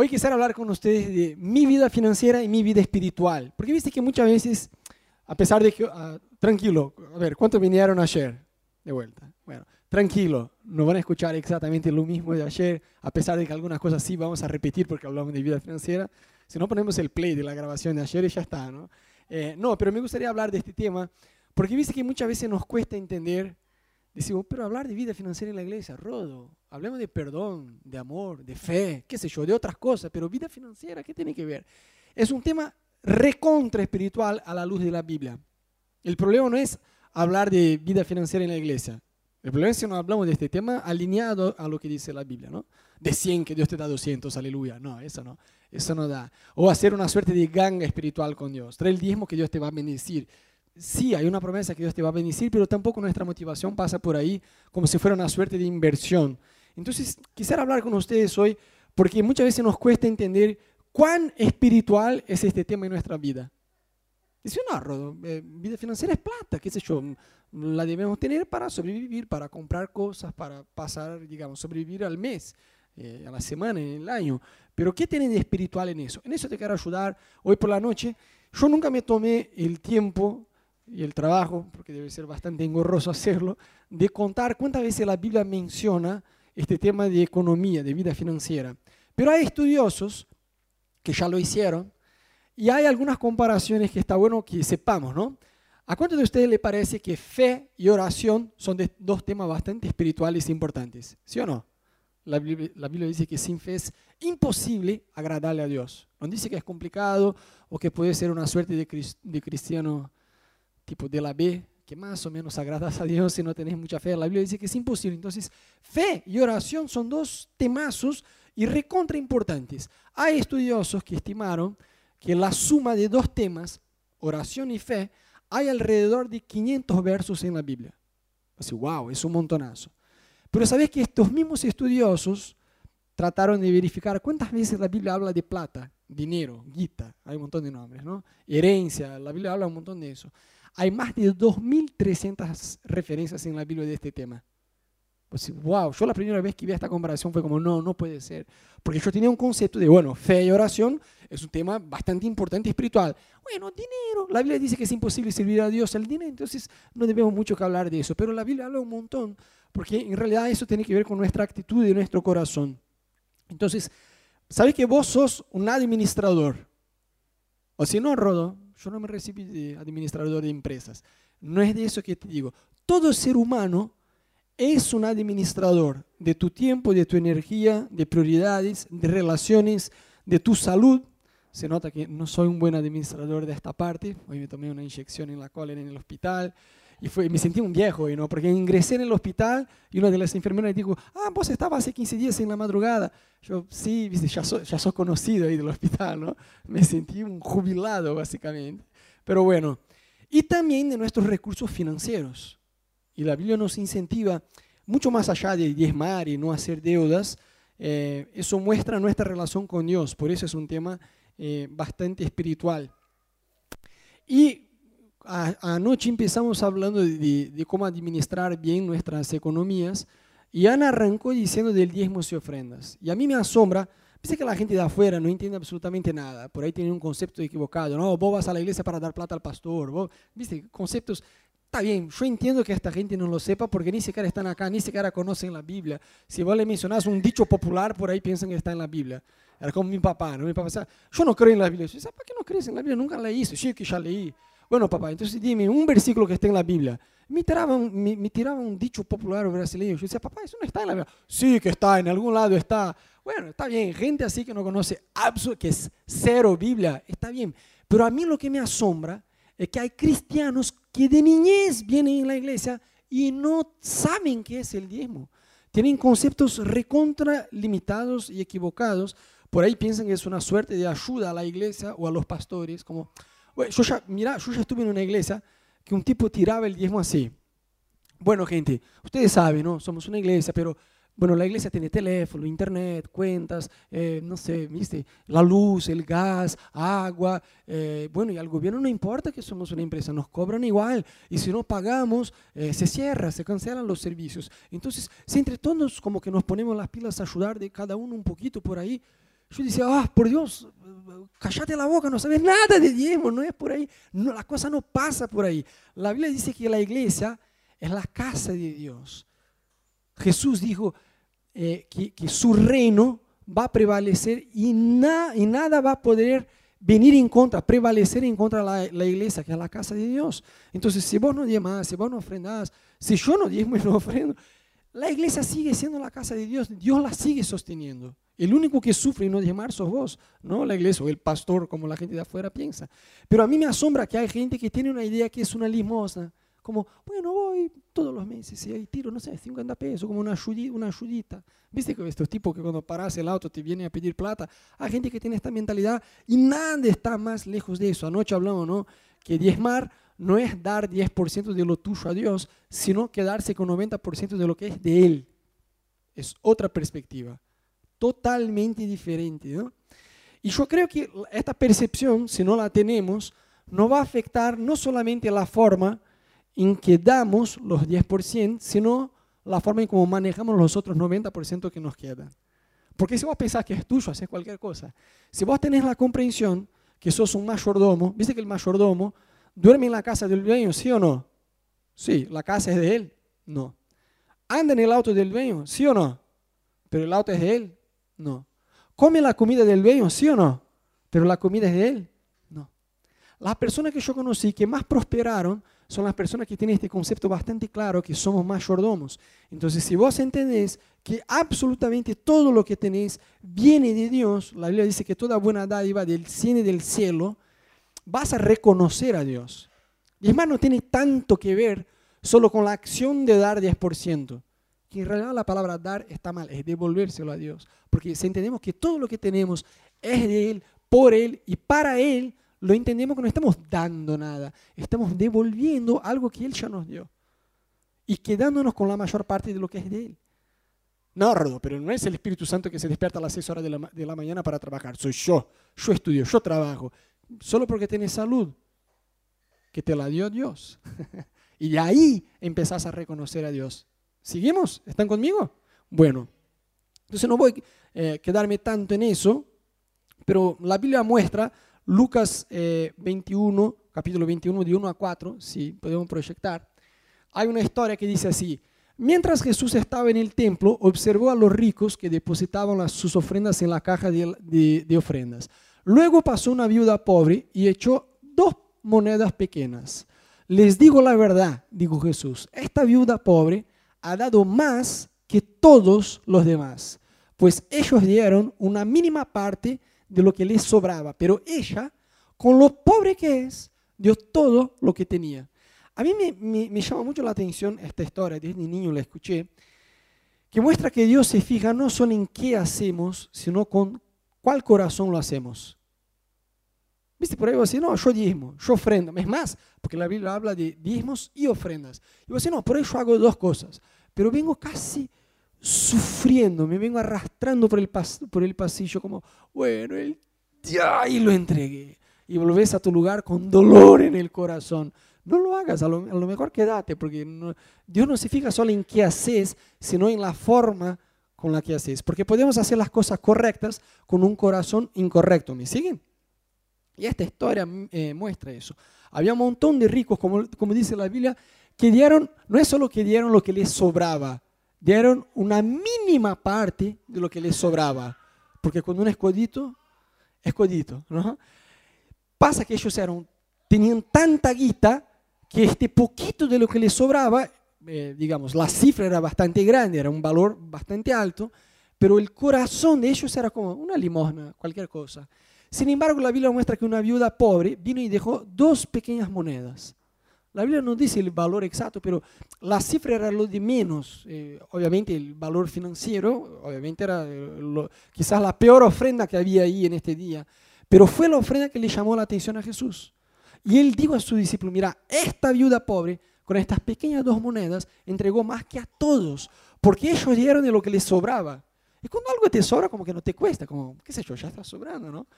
Hoy quisiera hablar con ustedes de mi vida financiera y mi vida espiritual. Porque viste que muchas veces, a pesar de que, ah, tranquilo, a ver, ¿cuántos vinieron ayer de vuelta? Bueno, tranquilo, no van a escuchar exactamente lo mismo de ayer, a pesar de que algunas cosas sí vamos a repetir porque hablamos de vida financiera. Si no ponemos el play de la grabación de ayer y ya está, ¿no? Eh, no, pero me gustaría hablar de este tema porque viste que muchas veces nos cuesta entender Decimos, pero hablar de vida financiera en la iglesia, Rodo, hablemos de perdón, de amor, de fe, qué sé yo, de otras cosas, pero vida financiera, ¿qué tiene que ver? Es un tema recontra espiritual a la luz de la Biblia. El problema no es hablar de vida financiera en la iglesia. El problema es que no hablamos de este tema alineado a lo que dice la Biblia, ¿no? De 100 que Dios te da 200, aleluya. No, eso no, eso no da. O hacer una suerte de ganga espiritual con Dios. Trae el diezmo que Dios te va a bendecir sí hay una promesa que Dios te va a bendecir, pero tampoco nuestra motivación pasa por ahí como si fuera una suerte de inversión. Entonces, quisiera hablar con ustedes hoy porque muchas veces nos cuesta entender cuán espiritual es este tema en nuestra vida. Dice, no, Rodo, eh, vida financiera es plata, qué sé yo, la debemos tener para sobrevivir, para comprar cosas, para pasar, digamos, sobrevivir al mes, eh, a la semana, en el año. Pero ¿qué tiene de espiritual en eso? En eso te quiero ayudar hoy por la noche. Yo nunca me tomé el tiempo y el trabajo, porque debe ser bastante engorroso hacerlo, de contar cuántas veces la Biblia menciona este tema de economía, de vida financiera. Pero hay estudiosos que ya lo hicieron y hay algunas comparaciones que está bueno que sepamos, ¿no? ¿A cuántos de ustedes le parece que fe y oración son dos temas bastante espirituales e importantes? ¿Sí o no? La Biblia, la Biblia, dice que sin fe es imposible agradarle a Dios. No dice que es complicado o que puede ser una suerte de, de cristiano tipo de la B, que más o menos agradas a Dios si no tenés mucha fe. La Biblia dice que es imposible. Entonces, fe y oración son dos temazos y recontra importantes. Hay estudiosos que estimaron que la suma de dos temas, oración y fe, hay alrededor de 500 versos en la Biblia. Así, wow, es un montonazo. Pero sabes que estos mismos estudiosos trataron de verificar cuántas veces la Biblia habla de plata, dinero, guita, hay un montón de nombres, ¿no? Herencia, la Biblia habla un montón de eso. Hay más de 2.300 referencias en la Biblia de este tema. Pues, wow, yo la primera vez que vi esta comparación fue como, no, no puede ser. Porque yo tenía un concepto de, bueno, fe y oración es un tema bastante importante espiritual. Bueno, dinero. La Biblia dice que es imposible servir a Dios el dinero, entonces no debemos mucho que hablar de eso. Pero la Biblia habla un montón, porque en realidad eso tiene que ver con nuestra actitud y nuestro corazón. Entonces, ¿sabes que vos sos un administrador? O si no, Rodo, yo no me recibí de administrador de empresas. No es de eso que te digo. Todo ser humano es un administrador de tu tiempo, de tu energía, de prioridades, de relaciones, de tu salud. Se nota que no soy un buen administrador de esta parte. Hoy me tomé una inyección en la cólera en el hospital y fue, me sentí un viejo, ¿no? porque ingresé en el hospital y una de las enfermeras dijo, ah, vos estabas hace 15 días en la madrugada. Yo, sí, ya sos, ya sos conocido ahí del hospital, ¿no? Me sentí un jubilado, básicamente. Pero bueno, y también de nuestros recursos financieros. Y la Biblia nos incentiva, mucho más allá de diezmar y no hacer deudas, eh, eso muestra nuestra relación con Dios, por eso es un tema eh, bastante espiritual. Y anoche empezamos hablando de, cómo administrar bien nuestras economías y Ana arrancó diciendo del diezmo y ofrendas. Y a mí me asombra, pensé que la gente de afuera no entiende absolutamente nada, por ahí tienen un concepto equivocado, no, vos vas a la iglesia para dar plata al pastor, vos, viste, conceptos, está bien, yo entiendo que esta gente no lo sepa porque ni siquiera están acá, ni siquiera conocen la Biblia. Si vos le mencionás un dicho popular, por ahí piensan que está en la Biblia. Era como mi papá, ¿no? Mi papá decía, yo no creo en la Biblia. Yo decía, ¿para qué no crees en la Biblia? Nunca leí eso. Sí, que ya leí. Bueno, papá, entonces dime un versículo que esté en la Biblia. Me tiraba un, dicho popular brasileño. Yo decía, papá, eso no está en la Biblia. Sí, que está, en algún lado está. Bueno, está bien, gente así que no conoce, que es cero Biblia, está bien. Pero a mí lo que me asombra es que hay cristianos que de niñez vienen a la iglesia y no saben qué es el diezmo. Tienen conceptos recontra limitados y equivocados. Por ahí piensan que es una suerte de ayuda a la iglesia o a los pastores, como yo ya, mira, yo ya estuve en una iglesia que un tipo tiraba el diezmo así. Bueno, gente, ustedes saben, ¿no? Somos una iglesia, pero bueno, la iglesia tiene teléfono, internet, cuentas, eh, no sé, ¿viste? La luz, el gas, agua. Eh, bueno, y al gobierno no importa que somos una empresa, nos cobran igual. Y si no pagamos, eh, se cierra, se cancelan los servicios. Entonces, si entre todos como que nos ponemos las pilas a ayudar de cada uno un poquito por ahí, yo decía, ah, por Dios, cállate la boca, no sabes nada de diezmo, no es por ahí. No, la cosa no pasa por ahí. La Biblia dice que la iglesia es la casa de Dios. Jesús dijo eh, que, su reino va a prevalecer y, y, nada va a poder venir en contra, prevalecer en contra de la, iglesia, que es la casa de Dios. Entonces, si vos no diezmas, si vos no ofrendas, si yo no diezmo y no ofrendo, la iglesia sigue siendo la casa de Dios, Dios la sigue sosteniendo. El único que sufre y no diezmar sos vos, no la iglesia o el pastor, como la gente de afuera piensa. Pero a mí me asombra que hay gente que tiene una idea que es una limosna. Como, bueno, voy todos los meses y ahí tiro, no sé, 50 pesos, como una ayudita. Una. ¿Viste que estos tipos que cuando paras el auto te vienen a pedir plata? Hay gente que tiene esta mentalidad y nada está más lejos de eso. Anoche hablamos, ¿no? Que diezmar no es dar 10% de lo tuyo a Dios, sino quedarse con 90% de lo que es de Él. Es otra perspectiva, totalmente diferente. ¿no? Y yo creo que esta percepción, si no la tenemos, no va a afectar no solamente la forma en que damos los 10%, sino la forma en cómo manejamos los otros 90% que nos quedan. Porque si vos pensás que es tuyo, haces cualquier cosa. Si vos tenés la comprensión que sos un mayordomo, viste que el mayordomo ¿Duerme en la casa del dueño, sí o no? Sí, la casa es de él. No. ¿Anda en el auto del dueño? Sí o no? Pero el auto es de él. No. ¿Come la comida del dueño? Sí o no? Pero la comida es de él. No. Las personas que yo conocí que más prosperaron son las personas que tienen este concepto bastante claro que somos mayordomos. Entonces, si vos entendés que absolutamente todo lo que tenéis viene de Dios, la Biblia dice que toda buena dádiva del cielo del cielo, vas a reconocer a Dios. Y más, no tiene tanto que ver solo con la acción de dar 10%, que en realidad la palabra dar está mal, es devolvérselo a Dios. Porque si entendemos que todo lo que tenemos es de Él, por Él y para Él, lo entendemos que no estamos dando nada, estamos devolviendo algo que Él ya nos dio. Y quedándonos con la mayor parte de lo que es de Él. No, pero no es el Espíritu Santo que se despierta a las 6 horas de la, de la mañana para trabajar, soy yo. Yo estudio, yo trabajo, solo porque tienes salud, que te la dio Dios. y de ahí empezás a reconocer a Dios. ¿Seguimos? ¿Están conmigo? Bueno, entonces no voy a eh, quedarme tanto en eso, pero la Biblia muestra Lucas 21, eh, capítulo 21, de 1 a 4, si podemos proyectar. Hay una historia que dice así, Mientras Jesús estaba en el templo, observó a los ricos que depositaban sus ofrendas en la caja de ofrendas. Luego pasó una viuda pobre y echó dos monedas pequeñas. Les digo la verdad, dijo Jesús, esta viuda pobre ha dado más que todos los demás, pues ellos dieron una mínima parte de lo que les sobraba, pero ella, con lo pobre que es, dio todo lo que tenía. A mí me, llama mucho la atención esta historia, desde niño la escuché, que muestra que Dios se fija no solo en qué hacemos, sino con ¿Cuál corazón lo hacemos? ¿Viste? Por ahí vos decís, no, yo diezmo, yo ofrendo. Es más, porque la Biblia habla de diezmos y ofrendas. Y vos decís, no, por ahí yo hago dos cosas. Pero vengo casi sufriendo, me vengo arrastrando por el, por el pasillo como, bueno, el, y lo entregué. Y volvés a tu lugar con dolor en el corazón. No lo hagas, a lo, mejor quédate, porque Dios no se fija solo en qué haces, sino en la forma con la que haces. Porque podemos hacer las cosas correctas con un corazón incorrecto. ¿Me siguen? Y esta historia eh, muestra eso. Había un montón de ricos, como, como dice la Biblia, que dieron, no es solo que dieron lo que les sobraba, dieron una mínima parte de lo que les sobraba. Porque cuando uno es codito. ¿no? Pasa que ellos eran, tenían tanta guita que este poquito de lo que les sobraba eh, digamos, la cifra era bastante grande, era un valor bastante alto, pero el corazón de ellos era como una limosna, cualquier cosa. Sin embargo, la Biblia muestra que una viuda pobre vino y dejó dos pequeñas monedas. La Biblia no dice el valor exacto, pero la cifra era lo de menos. Eh, obviamente el valor financiero, obviamente era eh, quizás la peor ofrenda que había ahí en este día, pero fue la ofrenda que le llamó la atención a Jesús. Y él dijo a su discípulo, mira, esta viuda pobre con estas pequeñas dos monedas, entregó más que a todos, porque ellos dieron de lo que les sobraba. Y cuando algo te sobra, como que no te cuesta, como, qué sé yo, ya está sobrando, ¿no?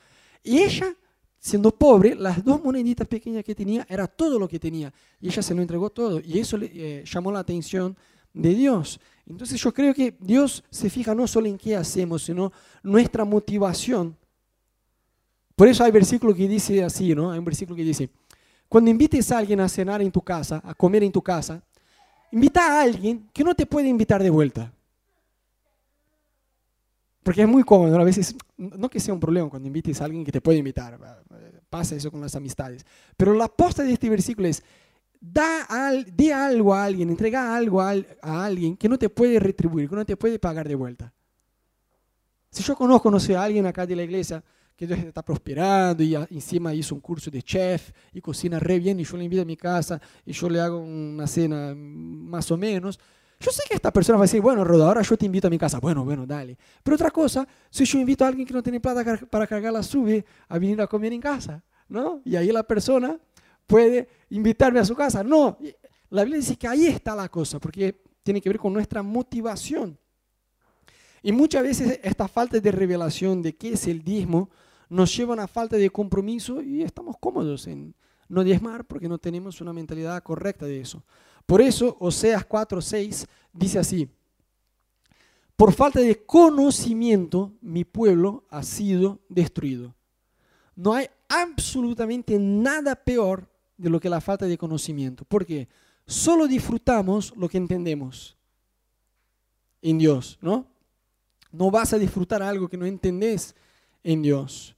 Y ella, siendo pobre, las dos moneditas pequeñas que tenía, era todo lo que tenía. Y ella se lo entregó todo. Y eso le eh, llamó la atención de Dios. Entonces yo creo que Dios se fija no solo en qué hacemos, sino nuestra motivación. Por eso hay versículo que dice así, ¿no? Hay un versículo que dice, cuando invites a alguien a cenar en tu casa, a comer en tu casa, invita a alguien que no te puede invitar de vuelta. Porque es muy cómodo, a veces, no que sea un problema cuando invites a alguien que te puede invitar, pasa eso con las amistades. Pero la posta de este versículo es, da al, di algo a alguien, entrega algo a, a, alguien que no te puede retribuir, que no te puede pagar de vuelta. Si yo conozco, no sé, a alguien acá de la iglesia que está prosperando y encima hizo un curso de chef y cocina re bien y yo le invito a mi casa y yo le hago una cena más o menos, yo sé que esta persona va a decir, bueno, Roda, ahora yo te invito a mi casa. Bueno, bueno, dale. Pero otra cosa, si yo invito a alguien que no tiene plata para cargar la sube a venir a comer en casa, ¿no? Y ahí la persona puede invitarme a su casa. No, la Biblia dice que ahí está la cosa, porque tiene que ver con nuestra motivación. Y muchas veces esta falta de revelación de qué es el diezmo nos lleva a una falta de compromiso y estamos cómodos en no diezmar porque no tenemos una mentalidad correcta de eso. Por eso Oseas 4:6 dice así: Por falta de conocimiento mi pueblo ha sido destruido. No hay absolutamente nada peor de lo que la falta de conocimiento, porque solo disfrutamos lo que entendemos en Dios, ¿no? No vas a disfrutar algo que no entendés en Dios.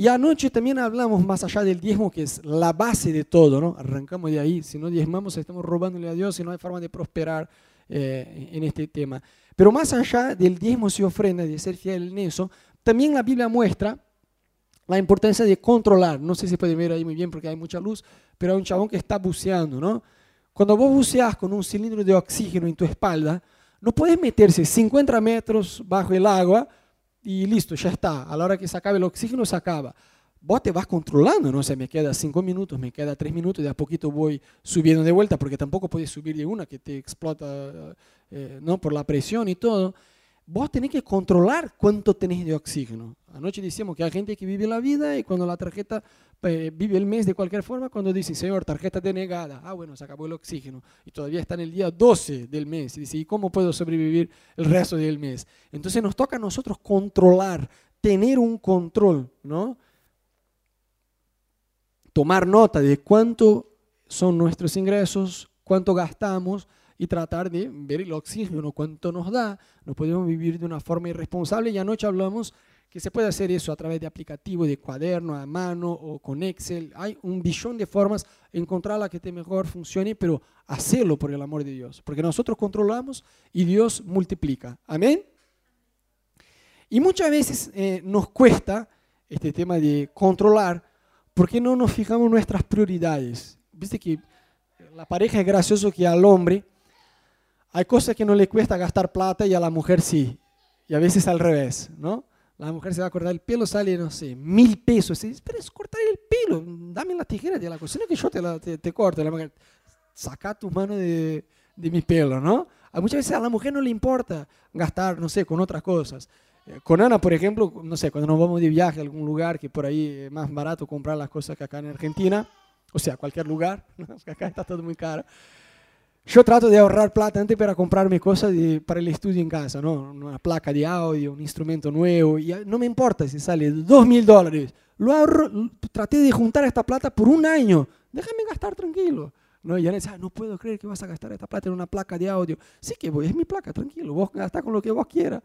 Y anoche también hablamos más allá del diezmo, que es la base de todo, ¿no? Arrancamos de ahí. Si no diezmamos, estamos robándole a Dios y no hay forma de prosperar eh, en este tema. Pero más allá del diezmo y ofrenda, de ser fiel en eso, también la Biblia muestra la importancia de controlar. No sé si se puede ver ahí muy bien porque hay mucha luz, pero hay un chabón que está buceando, ¿no? Cuando vos buceas con un cilindro de oxígeno en tu espalda, no puedes meterse 50 metros bajo el agua y listo, ya está. A la hora que se acabe el oxígeno, se acaba. Vos te vas controlando, ¿no? O sea, me queda cinco minutos, me queda tres minutos, de a poquito voy subiendo de vuelta, porque tampoco puedes subir de una que te explota, eh, ¿no? Por la presión y todo. Vos tenés que controlar cuánto tenés de oxígeno. Anoche decíamos que hay gente que vive la vida y cuando la tarjeta eh, vive el mes de cualquier forma, cuando dice, señor, tarjeta denegada, ah, bueno, se acabó el oxígeno y todavía está en el día 12 del mes. Y dice, ¿y cómo puedo sobrevivir el resto del mes? Entonces nos toca a nosotros controlar, tener un control, ¿no? Tomar nota de cuánto son nuestros ingresos, cuánto gastamos y tratar de ver el oxígeno, cuánto nos da. No podemos vivir de una forma irresponsable y anoche hablamos que se puede hacer eso a través de aplicativos, de cuaderno, a mano o con Excel. Hay un billón de formas encontrar la que te mejor funcione, pero hacerlo por el amor de Dios, porque nosotros controlamos y Dios multiplica. Amén. Y muchas veces eh, nos cuesta este tema de controlar porque no nos fijamos nuestras prioridades. Viste que la pareja es gracioso que al hombre hay cosas que no le cuesta gastar plata y a la mujer sí. Y a veces al revés, ¿no? La mujer se va a cortar el pelo, sale, no sé, mil pesos. Y espera, es cortar el pelo, dame la tijera de la cocina que yo te, la, te, corto. La mujer, saca tu mano de, de mi pelo, ¿no? A muchas veces a la mujer no le importa gastar, no sé, con otras cosas. Eh, con Ana, por ejemplo, no sé, cuando nos vamos de viaje a algún lugar que por ahí es más barato comprar las cosas que acá en Argentina, o sea, cualquier lugar, que acá está todo muy caro. Yo trato de ahorrar plata antes para comprarme cosas para el estudio en casa, ¿no? Una placa de audio, un instrumento nuevo, no me importa si sale dos mil dólares. Lo ahorro, traté de juntar esta plata por un año. Déjame gastar tranquilo. ¿no? Y dice, ah, no puedo creer que vas a gastar esta plata en una placa de audio. Sí que voy, es mi placa, tranquilo, vos gastás con lo que vos quieras.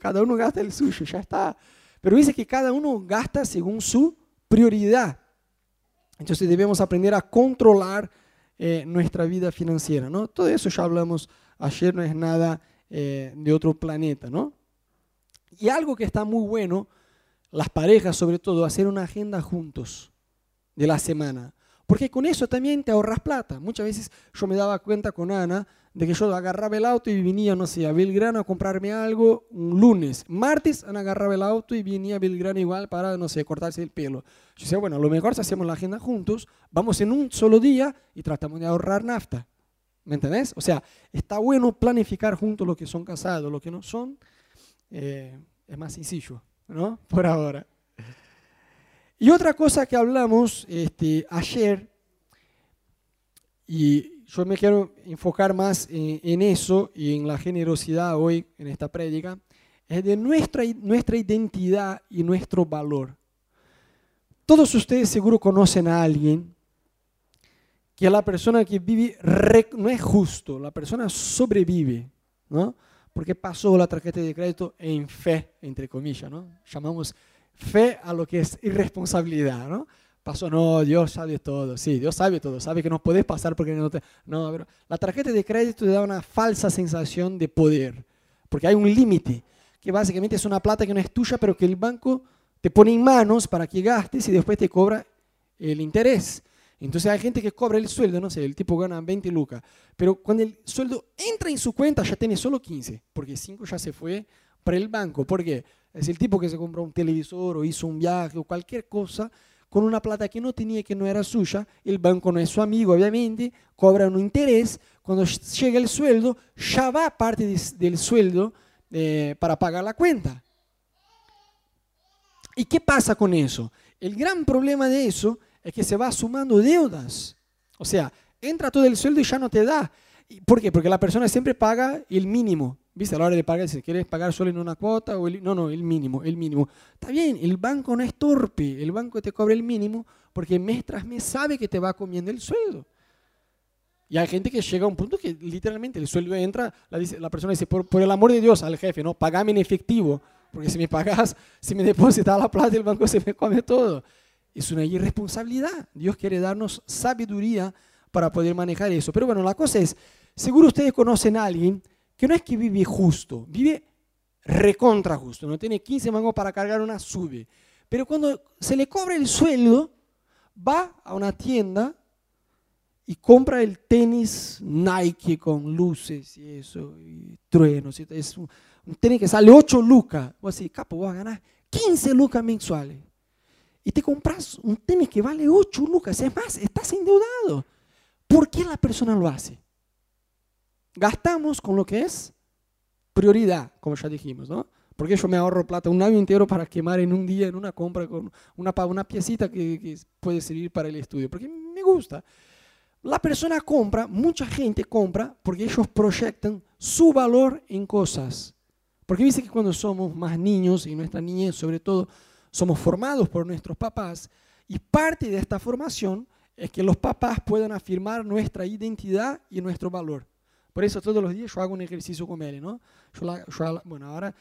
Cada uno gasta el suyo, ya está. Pero dice que cada uno gasta según su prioridad. Entonces debemos aprender a controlar eh, nuestra vida financiera, ¿no? Todo eso ya hablamos ayer, no es nada eh, de otro planeta, ¿no? Y algo que está muy bueno, las parejas sobre todo, hacer una agenda juntos de la semana. Porque con eso también te ahorras plata. Muchas veces yo me daba cuenta con Ana de que yo agarraba el auto y venía, no sé, a Belgrano a comprarme algo un lunes. Martes agarraba el auto y venía a Belgrano igual para, no sé, cortarse el pelo. Yo decía, bueno, lo mejor si hacemos la agenda juntos, vamos en un solo día y tratamos de ahorrar nafta. ¿Me entendés? O sea, está bueno planificar juntos lo que son casados, lo que no son. Eh, es más sencillo, ¿no? Por ahora. Y otra cosa que hablamos este, ayer, y yo me quiero enfocar más en, en, eso y en la generosidad hoy en esta prédica, es de nuestra, nuestra identidad y nuestro valor. Todos ustedes seguro conocen a alguien que la persona que vive no es justo, la persona sobrevive, ¿no? Porque pasó la tarjeta de crédito en fe, entre comillas, ¿no? Llamamos fe a lo que es irresponsabilidad, ¿no? Pasó, no, Dios sabe todo, sí, Dios sabe todo, sabe que no puedes pasar porque no te... No, pero la tarjeta de crédito te da una falsa sensación de poder, porque hay un límite, que básicamente es una plata que no es tuya, pero que el banco te pone en manos para que gastes y después te cobra el interés. Entonces hay gente que cobra el sueldo, no sé, el tipo gana 20 lucas, pero cuando el sueldo entra en su cuenta ya tiene solo 15, porque 5 ya se fue para el banco. ¿Por qué? Es el tipo que se compró un televisor o hizo un viaje o cualquier cosa con una plata que no tenía, que no era suya, el banco no es su amigo, obviamente, cobra un interés, cuando llega el sueldo, ya va parte del sueldo eh, para pagar la cuenta. ¿Y qué pasa con eso? El gran problema de eso es que se va sumando deudas. O sea, entra todo el sueldo y ya no te da. ¿Por qué? Porque la persona siempre paga el mínimo. ¿Viste? A la hora de pagar, si quieres pagar solo en una cuota, o no, no, el mínimo, el mínimo. Está bien, el banco no es torpe, el banco te cobra el mínimo porque mes tras mes sabe que te va comiendo el sueldo. Y hay gente que llega a un punto que literalmente el sueldo entra, la, la persona dice, por, por, el amor de Dios al jefe, no, pagame en efectivo, porque si me pagas, si me depositas la plata, el banco se me come todo. Es una irresponsabilidad. Dios quiere darnos sabiduría para poder manejar eso. Pero bueno, la cosa es, seguro ustedes conocen a alguien que no es que vive justo, vive recontra justo, no tiene 15 mangos para cargar una sube. Pero cuando se le cobra el sueldo, va a una tienda y compra el tenis Nike con luces y eso, y truenos. Es un, tenis que sale 8 lucas. Vos decís, capo, vas a ganar 15 lucas mensuales. Y te compras un tenis que vale 8 lucas. Es más, estás endeudado. ¿Por qué la persona lo hace? Gastamos con lo que es prioridad, como ya dijimos, ¿no? Porque yo me ahorro plata un año entero para quemar en un día en una compra con una, una piecita que, que puede servir para el estudio, porque me gusta. La persona compra, mucha gente compra, porque ellos proyectan su valor en cosas. Porque dice que cuando somos más niños, y nuestra niñez sobre todo, somos formados por nuestros papás, y parte de esta formación es que los papás puedan afirmar nuestra identidad y nuestro valor. Por eso todos los días yo hago un ejercicio con él, ¿no? Yo, bueno, ahora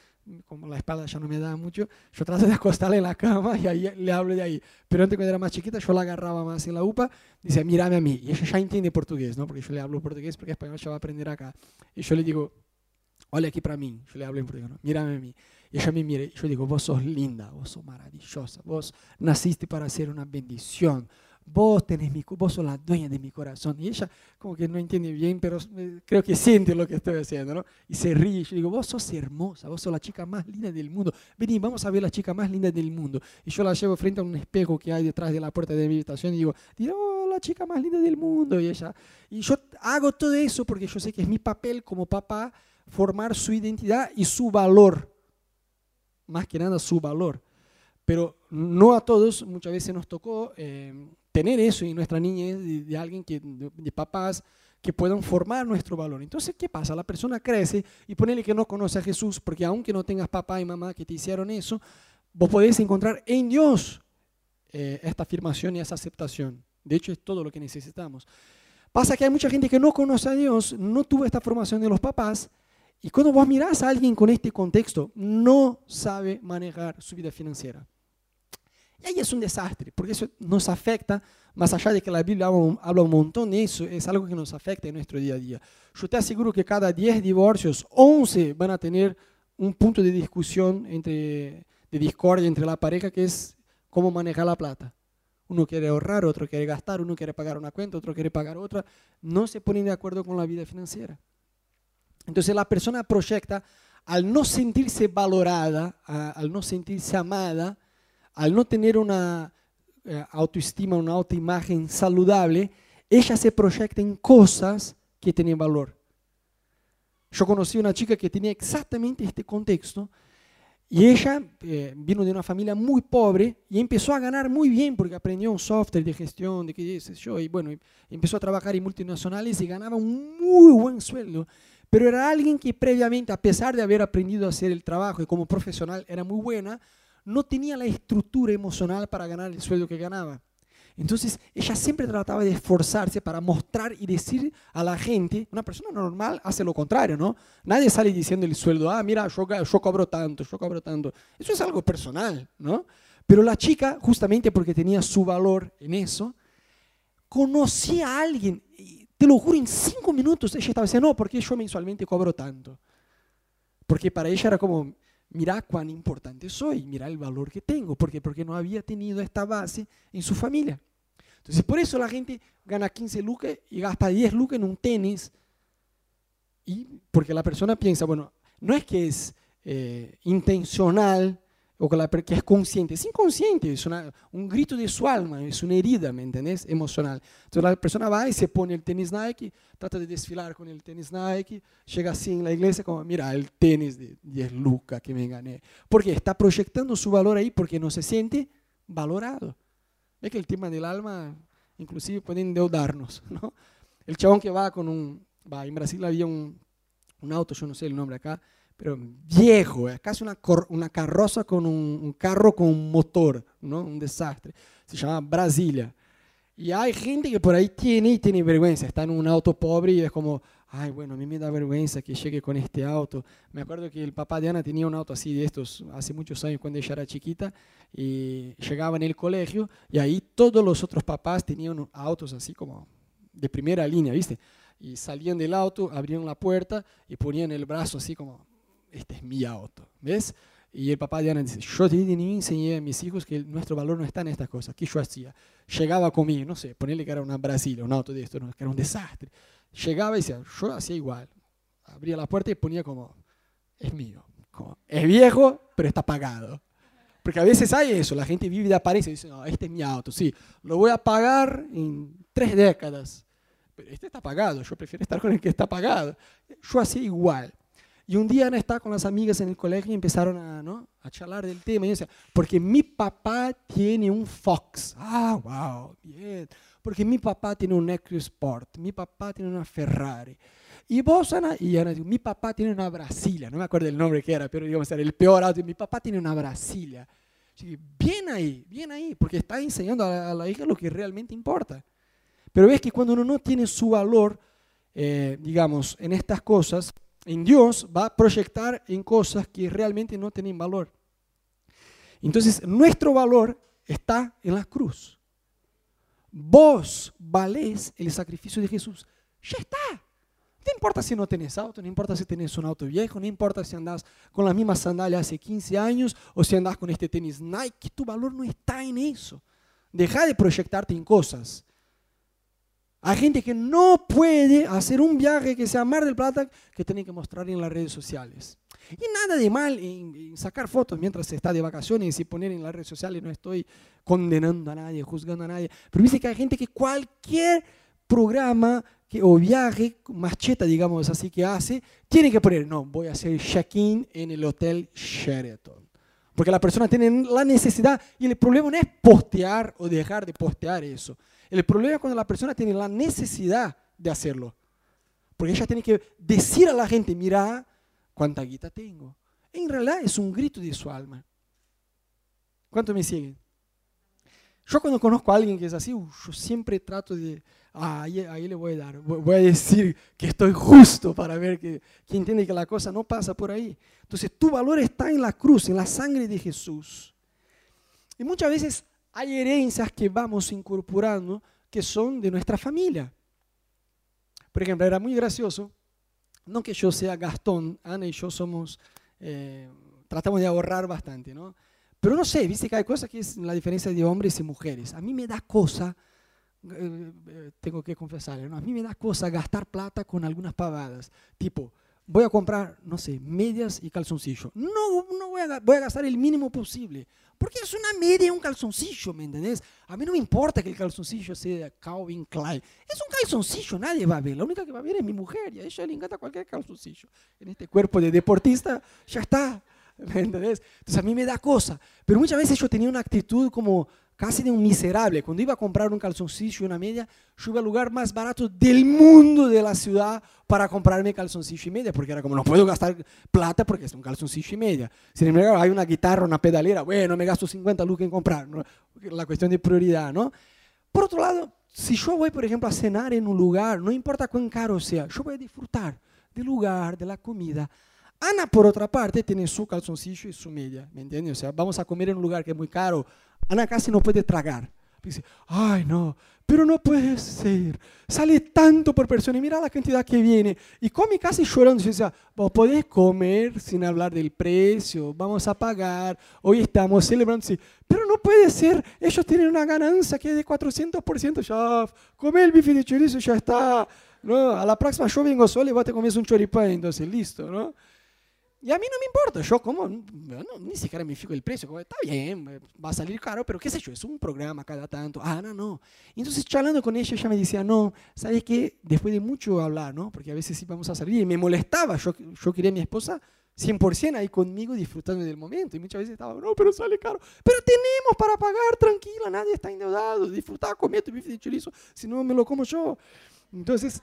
como la espalda ya no me da mucho, yo trato de acostarle en la cama y ahí le hablo de ahí. Pero antes cuando era más chiquita yo la agarraba más en la upa, dice, mírame a mí. Y ella ya entiende portugués, ¿no? Porque yo le hablo portugués porque español ya va a aprender acá. Y yo le digo, olha aquí para mí. Yo le hablo en portugués, ¿no? Mírame a mí. Y ella me mira yo digo, vos sos linda, vos sos maravillosa, vos naciste para ser una bendición, vos tenés mi, vos sos la dueña de mi corazón. Y ella como que no entiende bien, pero creo que siente lo que estoy haciendo, ¿no? Y se ríe. Yo digo, vos sos hermosa, vos sos la chica más linda del mundo. Vení, vamos a ver la chica más linda del mundo. Y yo la llevo frente a un espejo que hay detrás de la puerta de mi habitación y digo, oh, la chica más linda del mundo. Y ella, y yo hago todo eso porque yo sé que es mi papel como papá formar su identidad y su valor. Más que nada su valor. Pero no a todos, muchas veces nos tocó eh, tener eso en nuestra niñez de, alguien que, de, papás que puedan formar nuestro valor. Entonces, ¿qué pasa? La persona crece y ponele que no conoce a Jesús, porque aunque no tengas papá y mamá que te hicieron eso, vos podés encontrar en Dios eh, esta afirmación y esa aceptación. De hecho, es todo lo que necesitamos. Pasa que hay mucha gente que no conoce a Dios, no tuvo esta formación de los papás, y cuando vos mirás a alguien con este contexto, no sabe manejar su vida financiera. Y ahí es un desastre, porque eso nos afecta, más allá de que la Biblia habla un montón de eso, es algo que nos afecta en nuestro día a día. Yo te aseguro que cada 10 divorcios, 11 van a tener un punto de discusión, entre, de discordia entre la pareja, que es cómo manejar la plata. Uno quiere ahorrar, otro quiere gastar, uno quiere pagar una cuenta, otro quiere pagar otra. No se ponen de acuerdo con la vida financiera. Entonces la persona proyecta, al no sentirse valorada, al no sentirse amada, al no tener una eh, autoestima, una autoimagen saludable, ella se proyecta en cosas que tienen valor. Yo conocí una chica que tenía exactamente este contexto Y ella eh, vino de una familia muy pobre y empezó a ganar muy bien porque aprendió un software de gestión, de qué dices yo, y bueno, empezó a trabajar en multinacionales y ganaba un muy buen sueldo. Pero era alguien que previamente, a pesar de haber aprendido a hacer el trabajo y como profesional era muy buena, no tenía la estructura emocional para ganar el sueldo que ganaba. Entonces ella siempre trataba de esforzarse para mostrar y decir a la gente, una persona normal hace lo contrario, ¿no? Nadie sale diciendo el sueldo, ah, mira, yo, yo cobro tanto, yo cobro tanto. Eso es algo personal, ¿no? Pero la chica, justamente porque tenía su valor en eso, conocía a alguien, te lo juro, en cinco minutos ella estaba diciendo, no, porque yo mensualmente cobro tanto. Porque para ella era como, mira cuán importante soy, mira el valor que tengo, porque porque no había tenido esta base en su familia. Entonces, por eso la gente gana 15 lucas y gasta 10 lucas en un tenis, y porque la persona piensa, bueno, no es que es eh, intencional o que, la, que, es consciente, es inconsciente, es una, un grito de su alma, es una herida, ¿me entendés? Emocional. Entonces la persona va y se pone el tenis Nike, trata de desfilar con el tenis Nike, llega así en la iglesia como, mira, el tenis de 10 lucas que me gané. Porque está proyectando su valor ahí porque no se siente valorado. Es que el tema del alma inclusive puede endeudarnos, ¿no? El chabón que va con un, va, en Brasil había un, un auto, yo no sé el nombre acá, pero viejo, es casi una, una carroza con un, un, carro con un motor, ¿no? un desastre. Se llama Brasilia. Y hay gente que por ahí tiene y tiene vergüenza, está en un auto pobre y es como, ay, bueno, a mí me da vergüenza que llegue con este auto. Me acuerdo que el papá de Ana tenía un auto así de estos hace muchos años cuando ella era chiquita y llegaba en el colegio y ahí todos los otros papás tenían autos así como de primera línea, ¿viste? Y salían del auto, abrían la puerta y ponían el brazo así como este es mi auto, ¿ves? Y el papá de Ana dice, yo te enseñé a mis hijos que nuestro valor no está en estas cosas. ¿Qué yo hacía? Llegaba conmigo, no sé, ponerle que era una Brasilia, un auto de esto, que era un desastre. Llegaba y decía, yo hacía igual. Abría la puerta y ponía como, es mío. Como, es viejo, pero está pagado. Porque a veces hay eso, la gente vive de apariencia y dice, no, este es mi auto, sí, lo voy a pagar en tres décadas. Pero este está pagado, yo prefiero estar con el que está pagado. Yo hacía igual. Y un día Ana estaba con las amigas en el colegio y empezaron a, ¿no? a del tema. Y yo decía, porque mi papá tiene un Fox. Ah, wow, bien. Porque mi papá tiene un EcoSport. Mi papá tiene una Ferrari. Y vos, Ana, y Ana dijo, mi papá tiene una Brasilia. No me acuerdo el nombre que era, pero digamos, era el peor auto. Mi papá tiene una Brasilia. bien ahí, bien ahí, porque está enseñando a la, hija lo que realmente importa. Pero ves que cuando uno no tiene su valor, eh, digamos, en estas cosas, en Dios va a proyectar en cosas que realmente no tienen valor. Entonces, nuestro valor está en la cruz. Vos valés el sacrificio de Jesús. Ya está. No importa si no tenés auto, no importa si tenés un auto viejo, no importa si andás con las mismas sandalias hace 15 años o si andás con este tenis Nike, tu valor no está en eso. Deja de proyectarte en cosas hay gente que no puede hacer un viaje que sea Mar del Plata que tiene que mostrar en las redes sociales. Y nada de mal en, sacar fotos mientras se está de vacaciones y poner en las redes sociales. No estoy condenando a nadie, juzgando a nadie. Pero dice que hay gente que cualquier programa que, o viaje, macheta, digamos así, que hace, tiene que poner, no, voy a hacer check-in en el Hotel Sheraton. Porque la persona tiene la necesidad y el problema no es postear o dejar de postear eso. El problema es cuando la persona tiene la necesidad de hacerlo. Porque ella tiene que decir a la gente, mira cuánta guita tengo. En realidad es un grito de su alma. ¿Cuánto me siguen? Yo cuando conozco a alguien que es así, yo siempre trato de, ah, ahí, le voy a dar, voy a decir que estoy justo para ver que, que entiende que la cosa no pasa por ahí. Entonces tu valor está en la cruz, en la sangre de Jesús. Y muchas veces hay herencias que vamos incorporando que son de nuestra familia. Por ejemplo, era muy gracioso, no que yo sea Gastón, Ana y yo somos, eh, tratamos de ahorrar bastante, ¿no? Pero no sé, viste que hay cosas que es la diferencia de hombres y mujeres. A mí me da cosa, eh, eh, tengo que confesarle, ¿no? a mí me da cosa gastar plata con algunas pavadas, tipo, voy a comprar, no sé, medias y calzoncillo. No, no voy a, voy a gastar el mínimo posible. Porque es una media un calzoncillo, ¿me entendés? A mí no me importa que el calzoncillo sea Calvin Klein. Es un calzoncillo, nadie va a ver. La única que va a ver es mi mujer y a ella le encanta cualquier calzoncillo. En este cuerpo de deportista ya está. ¿Me entendés? Entonces a mí me da cosa. Pero muchas veces yo tenía una actitud como casi de un miserable. Cuando iba a comprar un calzoncillo y una media, yo iba al lugar más barato del mundo de la ciudad para comprarme calzoncillo y media, porque era como, no puedo gastar plata porque es un calzoncillo y media. Sin embargo, hay una guitarra, una pedalera, bueno, me gasto 50 lucas en comprar. La cuestión de prioridad, ¿no? Por otro lado, si yo voy, por ejemplo, a cenar en un lugar, no importa cuán caro sea, yo voy a disfrutar del lugar, de la comida. Ana, por otra parte, tiene su calzoncillo y su media, ¿me entiendes? O sea, vamos a comer en un lugar que es muy caro. Ana casi no puede tragar. Dice, ay no, pero no puede ser. Sale tanto por persona y mira la cantidad que viene. Y come casi llorando. Dice, vos podés comer sin hablar del precio, vamos a pagar, hoy estamos celebrando. Pero no puede ser, ellos tienen una ganancia que es de 400%. Ya, come el bife de chorizo, ya está. ¿no? A la próxima yo vengo solo y vos te comes un choripán, entonces listo, ¿no? Y a mí no me importa, yo como, ni siquiera me fijo el precio, como, está bien, va a salir caro, pero qué sé yo, es un programa cada tanto. Ah, no, no. entonces charlando con ella, ella me decía, no, ¿sabes qué? Después de mucho hablar, ¿no? Porque a veces íbamos a salir y me molestaba, yo, yo quería a mi esposa 100% ahí conmigo disfrutando del momento. Y muchas veces estaba, no, pero sale caro. Pero tenemos para pagar, tranquila, nadie está endeudado, disfrutar, comer tu bife de chorizo, si no me lo como yo. Entonces,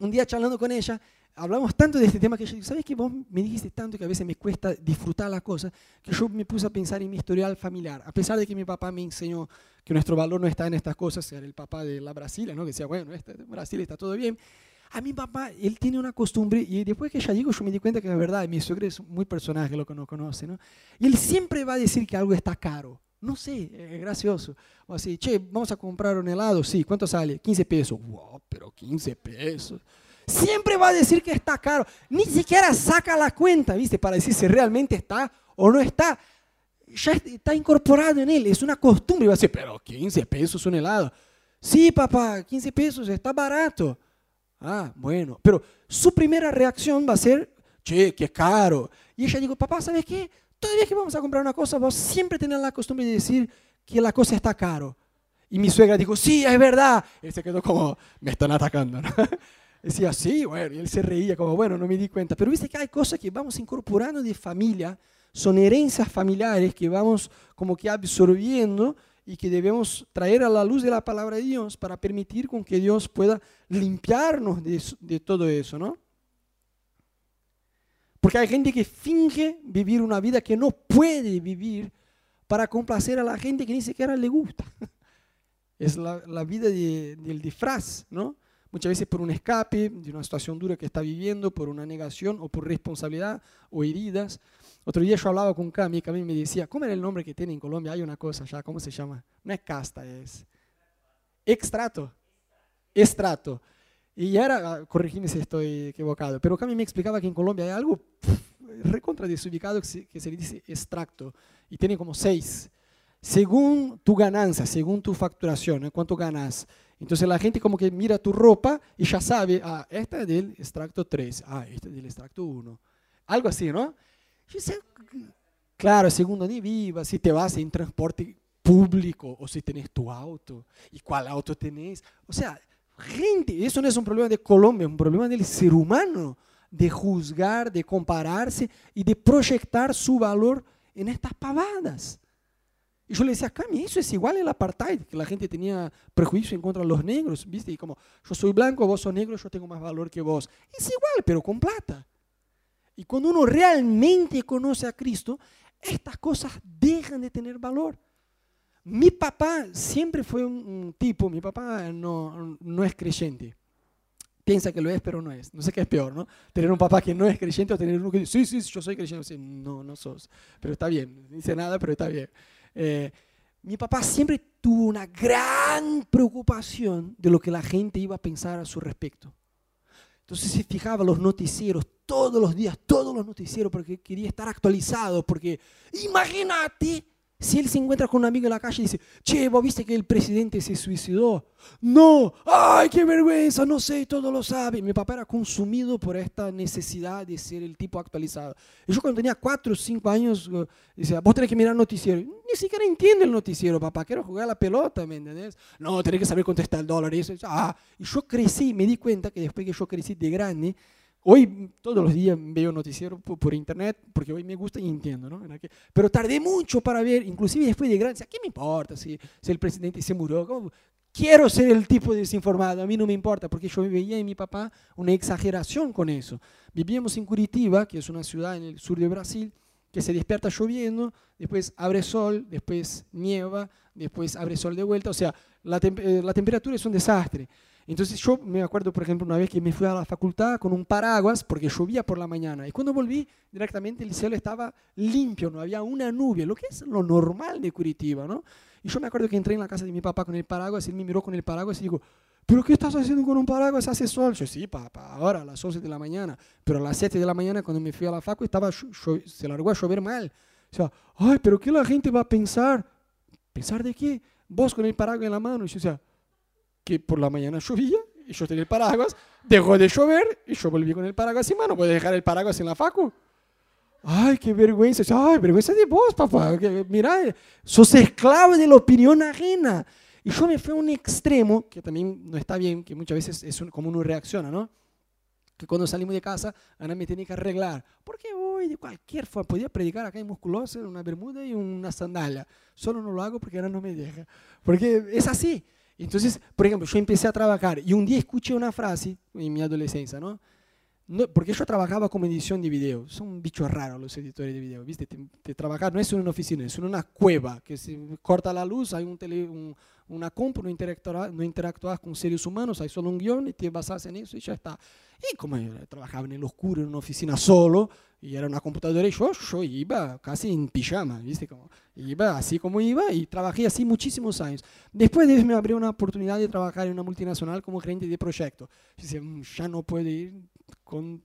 un día charlando con ella, hablamos tanto de este tema que yo ¿sabes que vos me dijiste tanto que a veces me cuesta disfrutar la cosa? Que yo me puse a pensar en mi historial familiar. A pesar de que mi papá me enseñó que nuestro valor no está en estas cosas, era el papá de la Brasilia, ¿no? que decía, bueno, este, Brasil está todo bien. A mi papá, él tiene una costumbre, y después que ya digo, yo me di cuenta que es verdad, mi suegro es muy personaje, lo que no conoce, ¿no? Y él siempre va a decir que algo está caro. No sé, es gracioso. O así, che, vamos a comprar un helado, sí, ¿cuánto sale? 15 pesos. Wow, pero 15 pesos siempre va a decir que está caro. Ni siquiera saca la cuenta, ¿viste? Para decir si realmente está o no está. Ya está incorporado en él, es una costumbre. Y va a decir, pero 15 pesos un helado. Sí, papá, 15 pesos, está barato. Ah, bueno. Pero su primera reacción va a ser, che, qué caro. Y ella dijo, papá, ¿sabes qué? Todavía que vamos a comprar una cosa, vos siempre tenés la costumbre de decir que la cosa está caro. Y mi suegra dijo, sí, es verdad. Él se quedó como, me están atacando. ¿no? Decía, sí, bueno, y él se reía como, bueno, no me di cuenta. Pero viste que hay cosas que vamos incorporando de familia, son herencias familiares que vamos como que absorbiendo y que debemos traer a la luz de la palabra de Dios para permitir con que Dios pueda limpiarnos de, de todo eso, ¿no? Porque hay gente que finge vivir una vida que no puede vivir para complacer a la gente que ni siquiera le gusta. Es la, la vida de, del disfraz, ¿no? Muchas veces por un escape de una situación dura que está viviendo, por una negación o por responsabilidad o heridas. Otro día yo hablaba con Cami, Cami me decía, ¿cómo era el nombre que tiene en Colombia? Hay una cosa ya, ¿cómo se llama? No es casta, es extrato. Estrato. Y era, ah, corregime si estoy equivocado, pero Cami me explicaba que en Colombia hay algo recontra desubicado que se, le dice extracto y tiene como seis. Según tu ganancia, según tu facturación, ¿en cuánto ganas? Entonces la gente como que mira tu ropa y ya sabe, ah, esta es del extracto 3, ah, esta es del extracto 1. Algo así, ¿no? claro, segundo ni viva, si te vas en transporte público o si tenés tu auto y cuál auto tenés. O sea, gente, eso no es un problema de Colombia, es un problema del ser humano, de juzgar, de compararse y de proyectar su valor en estas pavadas. Y yo le decía, Cami, eso es igual el apartheid, que la gente tenía prejuicio en contra de los negros, ¿viste? Y como, yo soy blanco, vos sos negro, yo tengo más valor que vos. Es igual, pero con plata. Y cuando uno realmente conoce a Cristo, estas cosas dejan de tener valor. Mi papá siempre fue un, tipo, mi papá no, no es creyente. Piensa que lo es, pero no es. No sé qué es peor, ¿no? Tener un papá que no es creyente o tener uno que dice, sí, sí, yo soy creyente. no, no sos. Pero está bien. No dice nada, pero está bien. Eh, mi papá siempre tuvo una gran preocupación de lo que la gente iba a pensar a su respecto. Entonces se fijaba los noticieros todos los días, todos los noticieros, porque quería estar actualizado, porque imagínate si él se encuentra con un amigo en la calle y dice, che, vos viste que el presidente se suicidó. No, ay, qué vergüenza, no sé, todo lo sabe. Mi papá era consumido por esta necesidad de ser el tipo actualizado. Y yo cuando tenía cuatro o cinco años, eh, decía, vos tenés que mirar noticiero. Ni siquiera entiende el noticiero, papá, quiero jugar a la pelota, ¿me entendés? No, tenés que saber contestar el dólar y eso. Ah, y yo crecí, me di cuenta que después que yo crecí de grande, Hoy todos los días veo noticiero por, internet porque hoy me gusta y entiendo, ¿no? Pero tardé mucho para ver, inclusive después de grande, ¿qué me importa si, si el presidente se murió? Quiero ser el tipo desinformado, a mí no me importa, porque yo veía en mi papá una exageración con eso. Vivíamos en Curitiba, que es una ciudad en el sur de Brasil, que se despierta lloviendo, después abre sol, después nieva, después abre sol de vuelta, o sea, la, eh, la temperatura es un desastre. Entonces yo me acuerdo, por ejemplo, una vez que me fui a la facultad con un paraguas porque llovía por la mañana. Y cuando volví, directamente el cielo estaba limpio, no había una nube, lo que es lo normal de Curitiba, ¿no? Y yo me acuerdo que entré en la casa de mi papá con el paraguas, él me miró con el paraguas y digo, ¿pero qué estás haciendo con un paraguas? Hace sol. Yo, sí, papá, ahora a las 11 de la mañana. Pero a las 7 de la mañana, cuando me fui a la facu, estaba, se largó a llover mal. O sea, ay, pero ¿qué la gente va a pensar? ¿Pensar de qué? Vos con el paraguas en la mano. Y yo, o sea, que por la mañana llovía y yo tenía el paraguas, dejó de llover y yo volví con el paraguas y mano, puedes dejar el paraguas en la facu. Ay, qué vergüenza. Ay, vergüenza de vos, papá. Mira, sos esclavo de la opinión ajena. Y yo me fui a un extremo, que también no está bien, que muchas veces es como uno reacciona, ¿no? Que cuando salimos de casa, Ana me tiene que arreglar. Porque voy de cualquier forma. Podía predicar acá en musculosa, una bermuda y una sandalia. Solo no lo hago porque Ana no me deja. Porque es así. Entonces, por ejemplo, yo empecé a trabajar y un día escuché una frase en mi adolescencia, ¿no? No porque yo trabajaba como edición de video. Son bichos raros los editores de video, ¿viste? Te, trabajar no es en una oficina, es en una cueva, que se corta la luz, hay un, tele, un una compu, no interactuar, no interactuar con seres humanos, hay solo un guion y te basas en eso y ya está. Y como trabajaba en el oscuro, en una oficina solo, y era una computadora, y yo, yo iba casi en pijama, ¿viste? Como, iba así como iba y trabajé así muchísimos años. Después de me abrió una oportunidad de trabajar en una multinacional como gerente de proyecto. Dice, mm, ya no puedo ir con,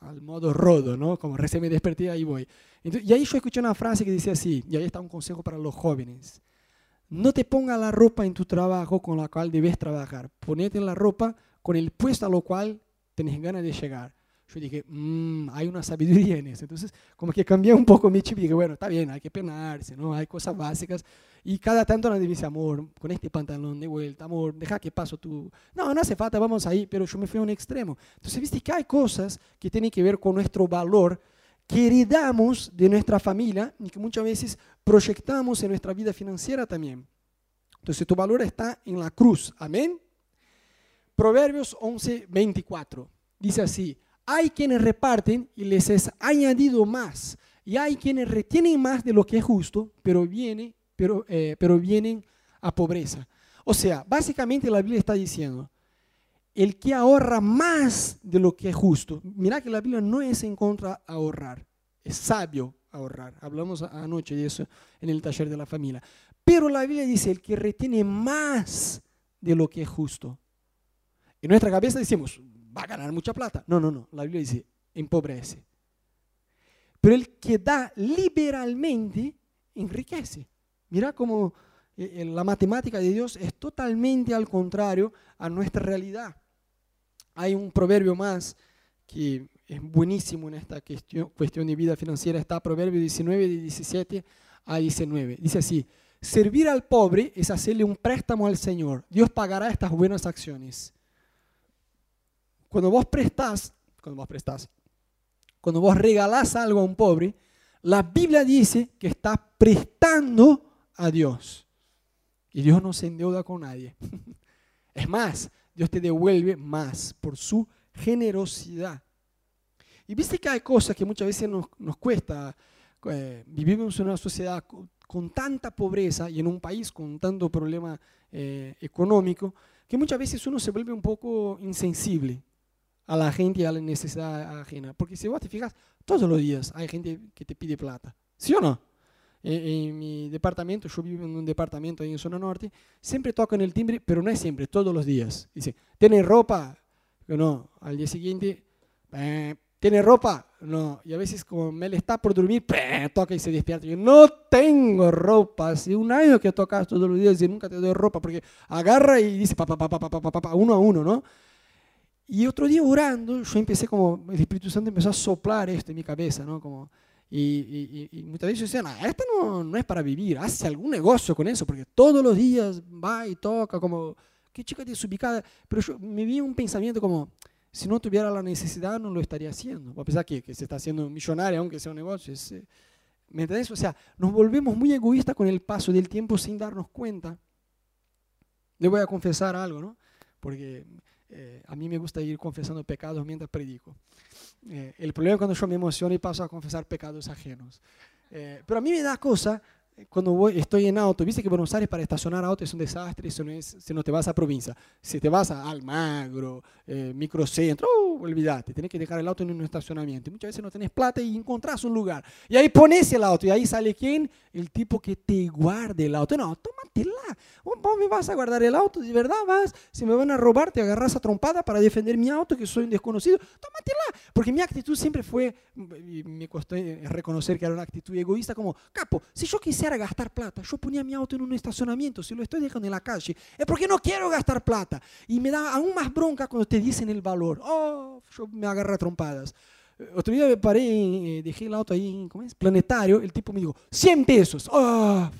al modo rodo, ¿no? Como recién me desperté, ahí voy. y ahí yo escuché una frase que decía así, y ahí está un consejo para los jóvenes. No te ponga la ropa en tu trabajo con la cual debes trabajar. Ponete la ropa con el puesto a lo cual tenés ganas de llegar. Yo dije, mmm, hay una sabiduría en eso. Entonces, como que cambié un poco mi chip y dije, bueno, está bien, hay que penarse, ¿no? Hay cosas básicas. Y cada tanto me dice, amor, con este pantalón de vuelta, amor, deja que paso tú. No, no hace falta, vamos ahí, pero yo me fui a un extremo. Entonces, viste que hay cosas que tienen que ver con nuestro valor que heredamos de nuestra familia y que muchas veces proyectamos en nuestra vida financiera también. Entonces tu valor está en la cruz. Amén. Proverbios 11, 24. Dice así, hay quienes reparten y les es añadido más. Y hay quienes retienen más de lo que es justo, pero, viene, pero, eh, pero vienen a pobreza. O sea, básicamente la Biblia está diciendo, el que ahorra más de lo que es justo. Mira que la Biblia no es en contra de ahorrar, es sabio ahorrar. Hablamos anoche de eso en el taller de la familia. Pero la Biblia dice, el que retiene más de lo que es justo. En nuestra cabeza decimos, va a ganar mucha plata. No, no, no. La Biblia dice, empobrece. Pero el que da liberalmente, enriquece. Mira cómo eh, eh, la matemática de Dios es totalmente al contrario a nuestra realidad. Hay un proverbio más que es buenísimo en esta cuestión, de vida financiera. Está Proverbio 19, de 17 a 19. Dice así, servir al pobre es hacerle un préstamo al Señor. Dios pagará estas buenas acciones. Cuando vos prestás, cuando vos prestás, cuando vos regalás algo a un pobre, la Biblia dice que estás prestando a Dios. Y Dios no se endeuda con nadie. Es más, Dios te devuelve más por su generosidad. Y viste que hay cosas que muchas veces nos, nos cuesta. Eh, vivimos en una sociedad con, tanta pobreza y en un país con tanto problema eh, económico que muchas veces uno se vuelve un poco insensible a la gente y a la necesidad ajena. Porque si vos te fijas, todos los días hay gente que te pide plata. ¿Sí o no? En, mi departamento, yo vivo en un departamento ahí en zona norte, siempre tocan el timbre, pero no es siempre, todos los días. Dice, ¿tiene ropa? No, al día siguiente, ¿tiene ropa? No, y a veces como me le está por dormir, toca y se despierta. Yo no tengo ropa, hace un año que tocas todos los días y nunca te doy ropa, porque agarra y dice, pa, pa, pa, pa, pa, pa, pa, uno a uno, ¿no? Y otro día orando, yo empecé como, el Espíritu Santo empezó a soplar esto en mi cabeza, ¿no? Como, y, muchas veces decían, ah, esto no, no, es para vivir, hace algún negocio con eso, porque todos los días va y toca, como, qué chica desubicada. Pero yo me vi un pensamiento como, si no tuviera la necesidad no lo estaría haciendo. A pesar que, que se está haciendo millonario, aunque sea un negocio. Eh, ¿Me entendés? O sea, nos volvemos muy egoístas con el paso del tiempo sin darnos cuenta. Le voy a confesar algo, ¿no? Porque eh, a mí me gusta ir confesando pecados mientras predico. Eh, el problema es cuando yo me emociono y paso a confesar pecados ajenos. pero a mí me da cosa cuando voy, estoy en auto, viste que Buenos Aires para estacionar auto es un desastre si no, es, si no te vas a provincia. Si te vas a Almagro, eh, microcentro, uh, olvídate, tenés que dejar el auto en un estacionamiento. Muchas veces no tenés plata y encontrás un lugar. Y ahí pones el auto y ahí sale quién? El tipo que te guarde el auto. No, tómatela. Vos me vas a guardar el auto, de verdad vas. Si me van a robar, te agarras a trompada para defender mi auto, que soy un desconocido. Tómatela. Porque mi actitud siempre fue, y me costó reconocer que era una actitud egoísta, como, capo, si yo quisiera gastar plata. Yo ponía mi auto en un estacionamiento, si lo estoy dejando en la calle, es porque no quiero gastar plata. Y me da aún más bronca cuando te dicen el valor. Oh, yo me agarré a trompadas. Otro día me paré, dejé el auto ahí, ¿cómo es? Planetario, el tipo me dijo, 100 pesos. Oh,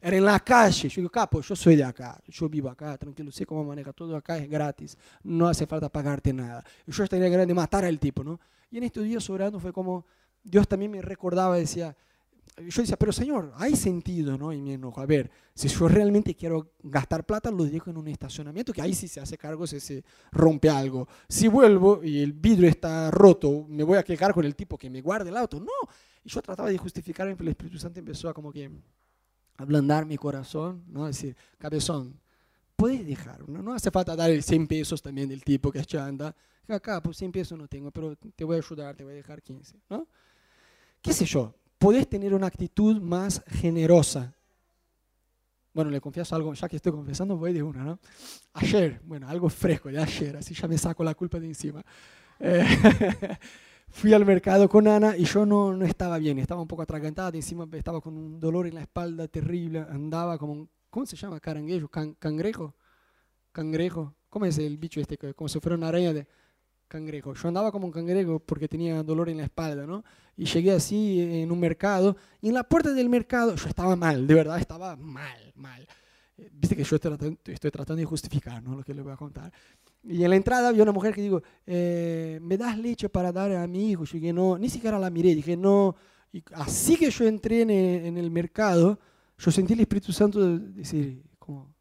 era en la calle. Yo digo, capo, yo soy de acá, yo vivo acá, tranquilo, sé cómo maneja todo acá, es gratis, no hace falta pagarte nada. Yo estaría grande matar al tipo, ¿no? Y en estos días orando fue como, Dios también me recordaba, decía, yo decía, pero Señor, hay sentido, ¿no? Y me enojo. A ver, si yo realmente quiero gastar plata, lo dejo en un estacionamiento, que ahí sí se hace cargo si se rompe algo. Si vuelvo y el vidrio está roto, me voy a quejar con el tipo que me guarde el auto. No. Y yo trataba de justificarme, pero el Espíritu Santo empezó a como que ablandar mi corazón, ¿no? Decir, cabezón, puedes dejar, ¿no? no hace falta dar el 100 pesos también del tipo que anda. Acá, pues 100 pesos no tengo, pero te voy a ayudar, te voy a dejar 15, ¿no? ¿Qué sé yo? Podés tener una actitud más generosa. Bueno, le confieso algo, ya que estoy confesando, voy de una, ¿no? Ayer, bueno, algo fresco de ayer, así ya me saco la culpa de encima. Eh, fui al mercado con Ana y yo no, no estaba bien, estaba un poco atragantada, encima estaba con un dolor en la espalda terrible, andaba como, ¿cómo se llama? Caranguejo, cangrejo, cangrejo, ¿cómo es el bicho este? Como si fuera una araña de cangrejo. Yo andaba como un cangrejo porque tenía dolor en la espalda, ¿no? Y llegué así en un mercado, y en la puerta del mercado yo estaba mal, de verdad estaba mal, mal. Eh, viste que yo estoy estoy tratando de justificar ¿no? lo que le voy a contar. Y en la entrada había una mujer que digo, eh, ¿me das leche para dar a mi hijo? Yo dije, no, ni siquiera la miré, dije, no. Y así que yo entré en el, en el mercado, yo sentí el Espíritu Santo decir, como,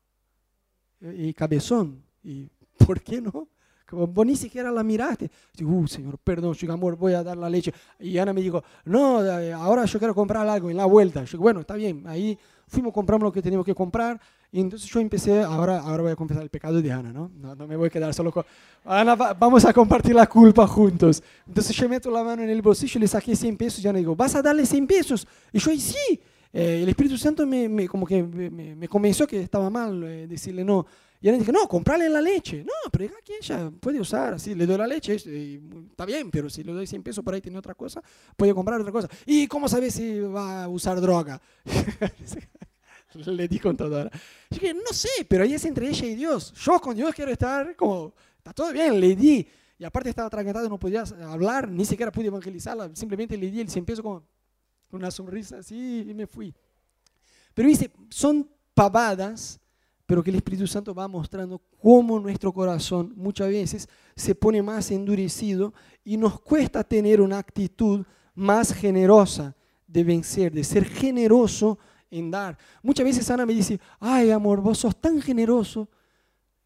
y cabezón, ¿y por qué no? Vos ni siquiera la miraste. Digo, uh, Señor, perdón, chico, amor, voy a dar la leche. Y Ana me dijo, no, eh, ahora yo quiero comprar algo en la vuelta. Yo bueno, está bien. Ahí fuimos, compramos lo que teníamos que comprar. Y entonces yo empecé, ahora, ahora voy a confesar el pecado de Ana, ¿no? No, no me voy a quedar solo con... Ana, vamos a compartir la culpa juntos. Entonces yo meto la mano en el bolsillo, le saqué 100 pesos y Ana digo, ¿vas a darle 100 pesos? Y yo, sí. Eh, el Espíritu Santo me, me como que me, me, convenció que estaba mal eh, decirle no. Y él dije, no, comprarle la leche. No, pero aquí ella puede usar, así, le doy la leche, está bien, pero si le doy 100 pesos por ahí tiene otra cosa, puede comprar otra cosa. ¿Y cómo sabe si va a usar droga? le di contadora. Yo dije, no sé, pero ahí es entre ella y Dios. Yo con Dios quiero estar como, está todo bien, le di. Y aparte estaba atragantado, no podía hablar, ni siquiera pude evangelizarla, simplemente le di el 100 pesos con una sonrisa así y me fui. Pero dice, son pavadas pero que el Espíritu Santo va mostrando cómo nuestro corazón muchas veces se pone más endurecido y nos cuesta tener una actitud más generosa de vencer, de ser generoso en dar. Muchas veces Ana me dice, ay amor, vos sos tan generoso.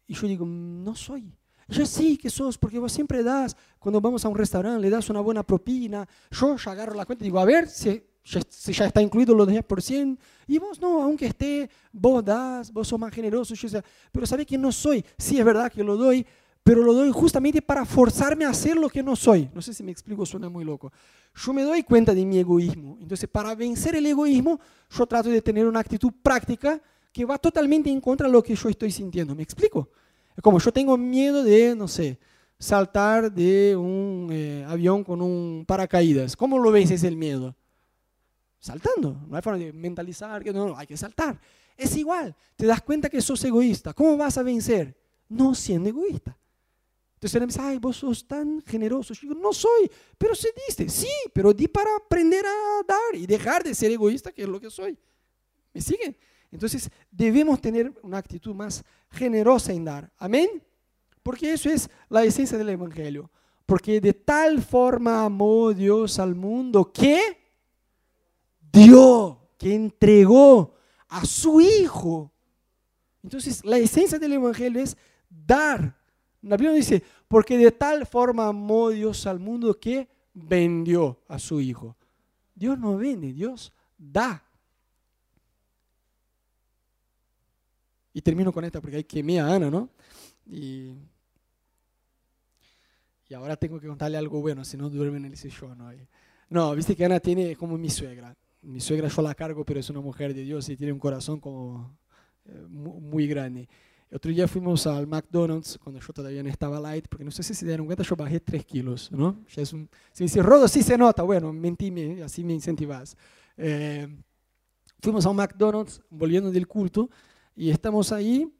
Y yo digo, no soy. Yo sí que sos, porque vos siempre das, cuando vamos a un restaurante, le das una buena propina. Yo ya agarro la cuenta y digo, a ver si si ya está incluido los 10%, y vos no, aunque esté, vos das, vos sos más generoso, yo sé, pero ¿sabe que no soy? Sí, es verdad que lo doy, pero lo doy justamente para forzarme a hacer lo que no soy. No sé si me explico, suena muy loco. Yo me doy cuenta de mi egoísmo. Entonces, para vencer el egoísmo, yo trato de tener una actitud práctica que va totalmente en contra de lo que yo estoy sintiendo. ¿Me explico? Es como yo tengo miedo de, no sé, saltar de un eh, avión con un paracaídas. ¿Cómo lo vences el miedo? Saltando. No hay forma de mentalizar que no, hay que saltar. Es igual, te das cuenta que sos egoísta. ¿Cómo vas a vencer? No siendo egoísta. Entonces él me dice, ay, vos sos tan generoso. Yo digo, no soy, pero se diste. Sí, pero di para aprender a dar y dejar de ser egoísta, que es lo que soy. ¿Me siguen? Entonces debemos tener una actitud más generosa en dar. Amén. Porque eso es la esencia del Evangelio. Porque de tal forma amó Dios al mundo que dio, que entregó a su Hijo. Entonces, la esencia del Evangelio es dar. La Biblia dice, porque de tal forma amó Dios al mundo que vendió a su Hijo. Dios no vende, Dios da. Y termino con esta porque hay quemé a Ana, ¿no? Y, y ahora tengo que contarle algo bueno, si no duerme en el sillón hoy. No, viste que Ana tiene como mi suegra. Mi suegra yo la cargo, pero es una mujer de Dios y tiene un corazón como eh, muy grande. Otro día fuimos al McDonald's, cuando yo todavía no estaba light, porque no sé si se dieron cuenta, yo bajé 3 kilos, ¿no? Ya es un, si me dice, Rodo, sí se nota, bueno, mentí, así me incentivas. Eh, fuimos a un McDonald's, volviendo del culto, y estamos ahí,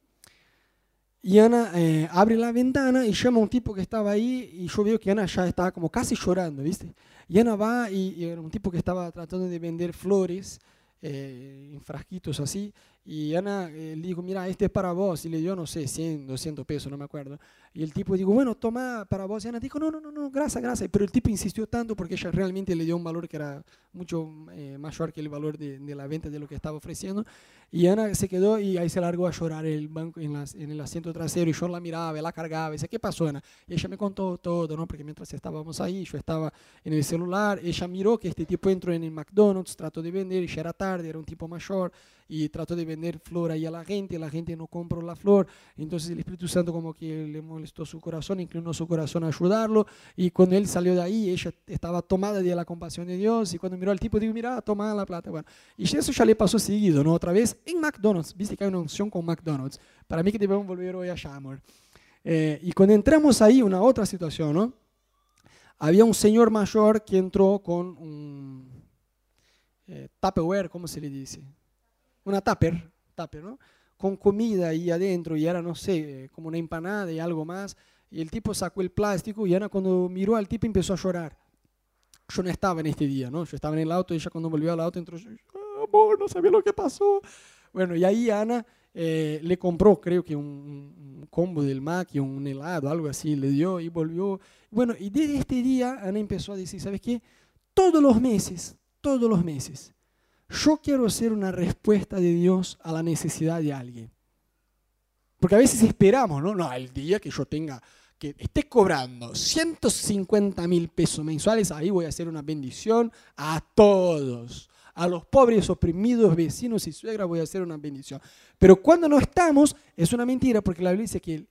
y Ana eh, abre la ventana y llama a un tipo que estaba ahí, y yo veo que Ana ya estaba como casi llorando, ¿viste? Y Ana va, y, era un tipo que estaba tratando de vender flores, eh, en frasquitos así, y Ana eh, le dijo, mira, este es para vos, y le dio, no sé, 100, 200 pesos, no me acuerdo. Y el tipo dijo, bueno, toma para vos, y Ana dijo, no, no, no, no, gracias, gracias. Pero el tipo insistió tanto porque ella realmente le dio un valor que era mucho eh, mayor que el valor de, de, la venta de lo que estaba ofreciendo. Y Ana se quedó y ahí se largó a llorar el, banco, en, en el asiento trasero, y yo la miraba, la cargaba, y decía, ¿qué pasó, Ana? Y ella me contó todo, ¿no? Porque mientras estábamos ahí, yo estaba en el celular, ella miró que este tipo entró en el McDonald's, trató de vender, y ya era tarde, era un tipo mayor, y trató de vender flor ahí a la gente, la gente no compró la flor, entonces el Espíritu Santo como que le molestó su corazón, inclinó su corazón a ayudarlo, y cuando él salió de ahí, ella estaba tomada de la compasión de Dios, y cuando miró al tipo, dijo, mira, toma la plata, bueno, y eso ya le pasó seguido, ¿no? Otra vez en McDonald's, viste que hay una unción con McDonald's, para mí que debemos volver hoy allá, amor. Eh, y cuando entramos ahí, una otra situación, ¿no? Había un señor mayor que entró con un eh, Tupperware, ¿cómo se le dice? Una tupper, tupper ¿no? con comida ahí adentro y era, no sé, como una empanada y algo más. Y el tipo sacó el plástico y Ana cuando miró al tipo empezó a llorar. Yo no estaba en este día, ¿no? Yo estaba en el auto y ella cuando volvió al auto entró, ah, amor, no sabía lo que pasó. Bueno, y ahí Ana eh, le compró, creo que un, un, combo del Mac y un helado, algo así, le dio y volvió. Bueno, y desde este día Ana empezó a decir, ¿sabes qué? Todos los meses, todos los meses, yo quiero ser una respuesta de Dios a la necesidad de alguien. Porque a veces esperamos, ¿no? No, el día que yo tenga, que esté cobrando 150 mil pesos mensuales, ahí voy a hacer una bendición a todos. A los pobres, oprimidos, vecinos y suegras voy a hacer una bendición. Pero cuando no estamos, es una mentira, porque la Biblia dice que el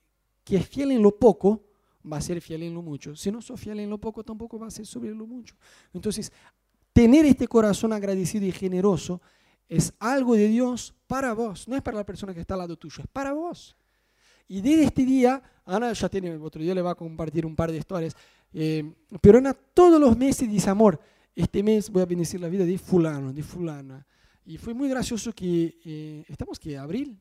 que es fiel en lo poco, va a ser fiel en lo mucho. Si no sos fiel en lo poco, tampoco va a ser sobre lo mucho. Entonces, tener este corazón agradecido y generoso es algo de Dios para vos, no es para la persona que está al lado tuyo, es para vos. Y desde este día, Ana ya tiene, otro día le va a compartir un par de historias, eh, pero Ana todos los meses dice, amor, este mes voy a bendecir la vida de fulano, de fulana. Y fue muy gracioso que, eh, estamos que, abril,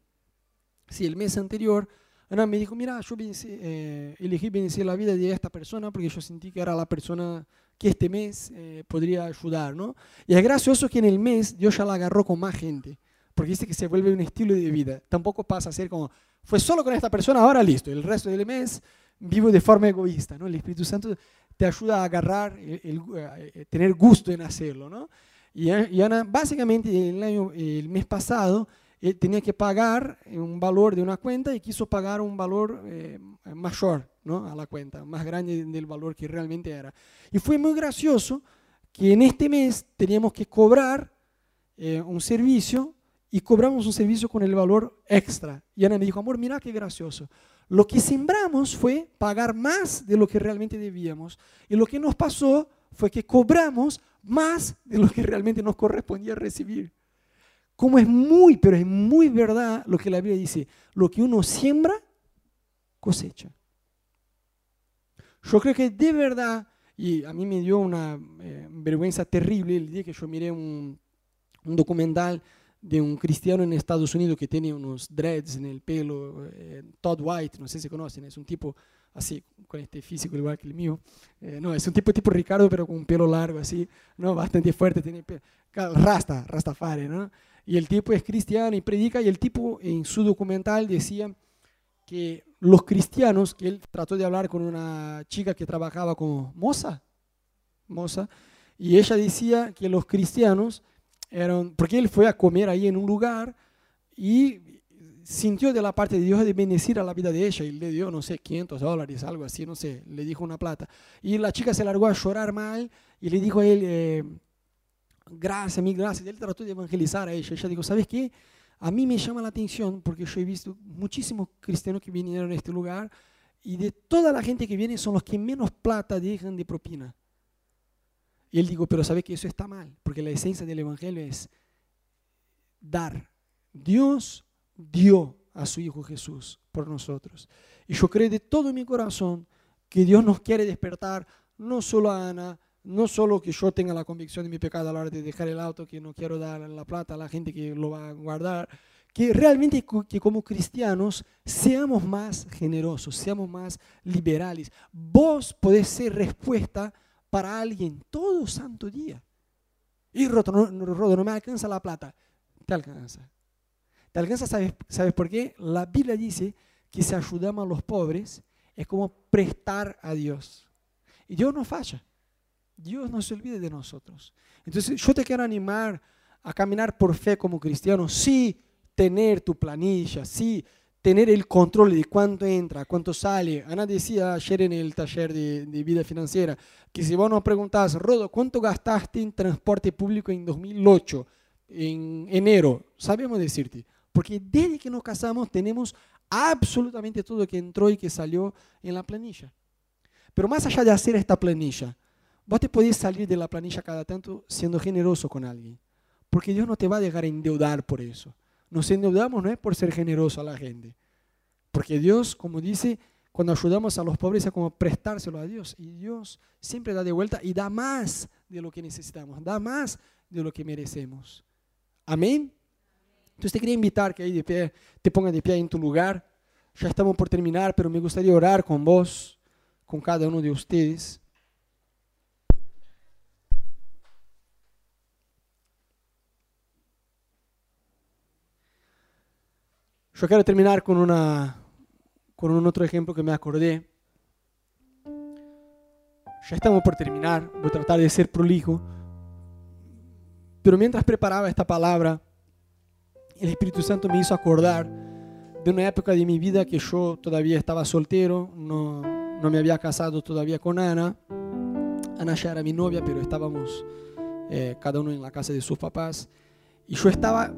sí, el mes anterior, Ana me dijo, mira, yo eh, elegí bendecir la vida de esta persona porque yo sentí que era la persona que este mes eh, podría ayudar, ¿no? Y es gracioso que en el mes Dios ya la agarró con más gente, porque dice que se vuelve un estilo de vida. Tampoco pasa a ser como, fue solo con esta persona, ahora listo, el resto del mes vivo de forma egoísta, ¿no? El Espíritu Santo te ayuda a agarrar, eh, tener gusto en hacerlo, ¿no? Y, y Ana, básicamente el, año, el mes pasado, él tenía que pagar un valor de una cuenta y quiso pagar un valor eh, ¿no? a la cuenta, más grande del valor que realmente era. Y fue muy gracioso que en este mes teníamos que cobrar eh, un servicio y cobramos un servicio con el valor extra. Y Ana me dijo, amor, mira qué gracioso. Lo que sembramos fue pagar más de lo que realmente debíamos. Y lo que nos pasó fue que cobramos más de lo que realmente nos correspondía recibir. Como es muy, pero es muy verdad lo que la Biblia dice, lo que uno siembra, cosecha. Yo creo que de verdad, y a mí me dio una eh, vergüenza terrible el día que yo miré un, un, documental de un cristiano en Estados Unidos que tiene unos dreads en el pelo, eh, Todd White, no sé si conocen, es un tipo así, con este físico igual que el mío. Eh, no, es un tipo tipo Ricardo, pero con un pelo largo, así, ¿no? bastante fuerte, tiene pelo, rasta, rastafari, ¿no? Y el tipo es cristiano y predica, y el tipo en su documental decía que los cristianos, que él trató de hablar con una chica que trabajaba como moza, moza, y ella decía que los cristianos eran, porque él fue a comer ahí en un lugar y sintió de la parte de Dios de bendecir a la vida de ella y le dio, no sé, 500 dólares, algo así, no sé, le dijo una plata. Y la chica se largó a llorar mal y le dijo a él, eh, gracias, mil gracias. Él trató de evangelizar a ella. Ella dijo, ¿sabes qué? A mí me llama la atención porque yo he visto muchísimos cristianos que vinieron a este lugar y de toda la gente que viene son los que menos plata dejan de propina. Y él dijo, pero ¿sabes que eso está mal? Porque la esencia del Evangelio es dar. Dios dio a su Hijo Jesús por nosotros. Y yo creo de todo mi corazón que Dios nos quiere despertar, no solo a Ana, no solo que yo tenga la convicción de mi pecado a la hora de dejar el auto, que no quiero dar la plata a la gente que lo va a guardar, que realmente que como cristianos seamos más generosos, seamos más liberales. Vos podés ser respuesta para alguien todo santo día. Y Rodo, no, no me alcanza la plata. Te alcanza. Te alcanza, ¿sabes, ¿sabes por qué? La Biblia dice que si ayudamos a los pobres es como prestar a Dios. Y Dios no falla. Dios no se olvide de nosotros. Entonces yo te quiero animar a caminar por fe como cristiano, sí tener tu planilla, sí tener el control de cuánto entra, cuánto sale. Ana decía ayer en el taller de, vida financiera que si vos nos preguntás, Rodo, ¿cuánto gastaste en transporte público en 2008, en enero? Sabemos decirte. Porque desde que nos casamos tenemos absolutamente todo que entró y que salió en la planilla. Pero más allá de hacer esta planilla, vos te podés salir de la planilla cada tanto siendo generoso con alguien. Porque Dios no te va a dejar endeudar por eso. Nos endeudamos no es por ser generoso a la gente. Porque Dios, como dice, cuando ayudamos a los pobres es como prestárselo a Dios. Y Dios siempre da de vuelta y da más de lo que necesitamos, da más de lo que merecemos. Amén. Entonces te quería invitar que ahí de pie, te pongas de pie en tu lugar. Ya estamos por terminar, pero me gustaría orar con vos, con cada uno de ustedes. Yo quiero terminar con, una, con un otro ejemplo que me acordé. Ya estamos por terminar, voy a tratar de ser prolijo. Pero mientras preparaba esta palabra, el Espíritu Santo me hizo acordar de una época de mi vida que yo todavía estaba soltero, no, no me había casado todavía con Ana. Ana ya era mi novia, pero estábamos eh, cada uno en la casa de sus papás. Y yo estaba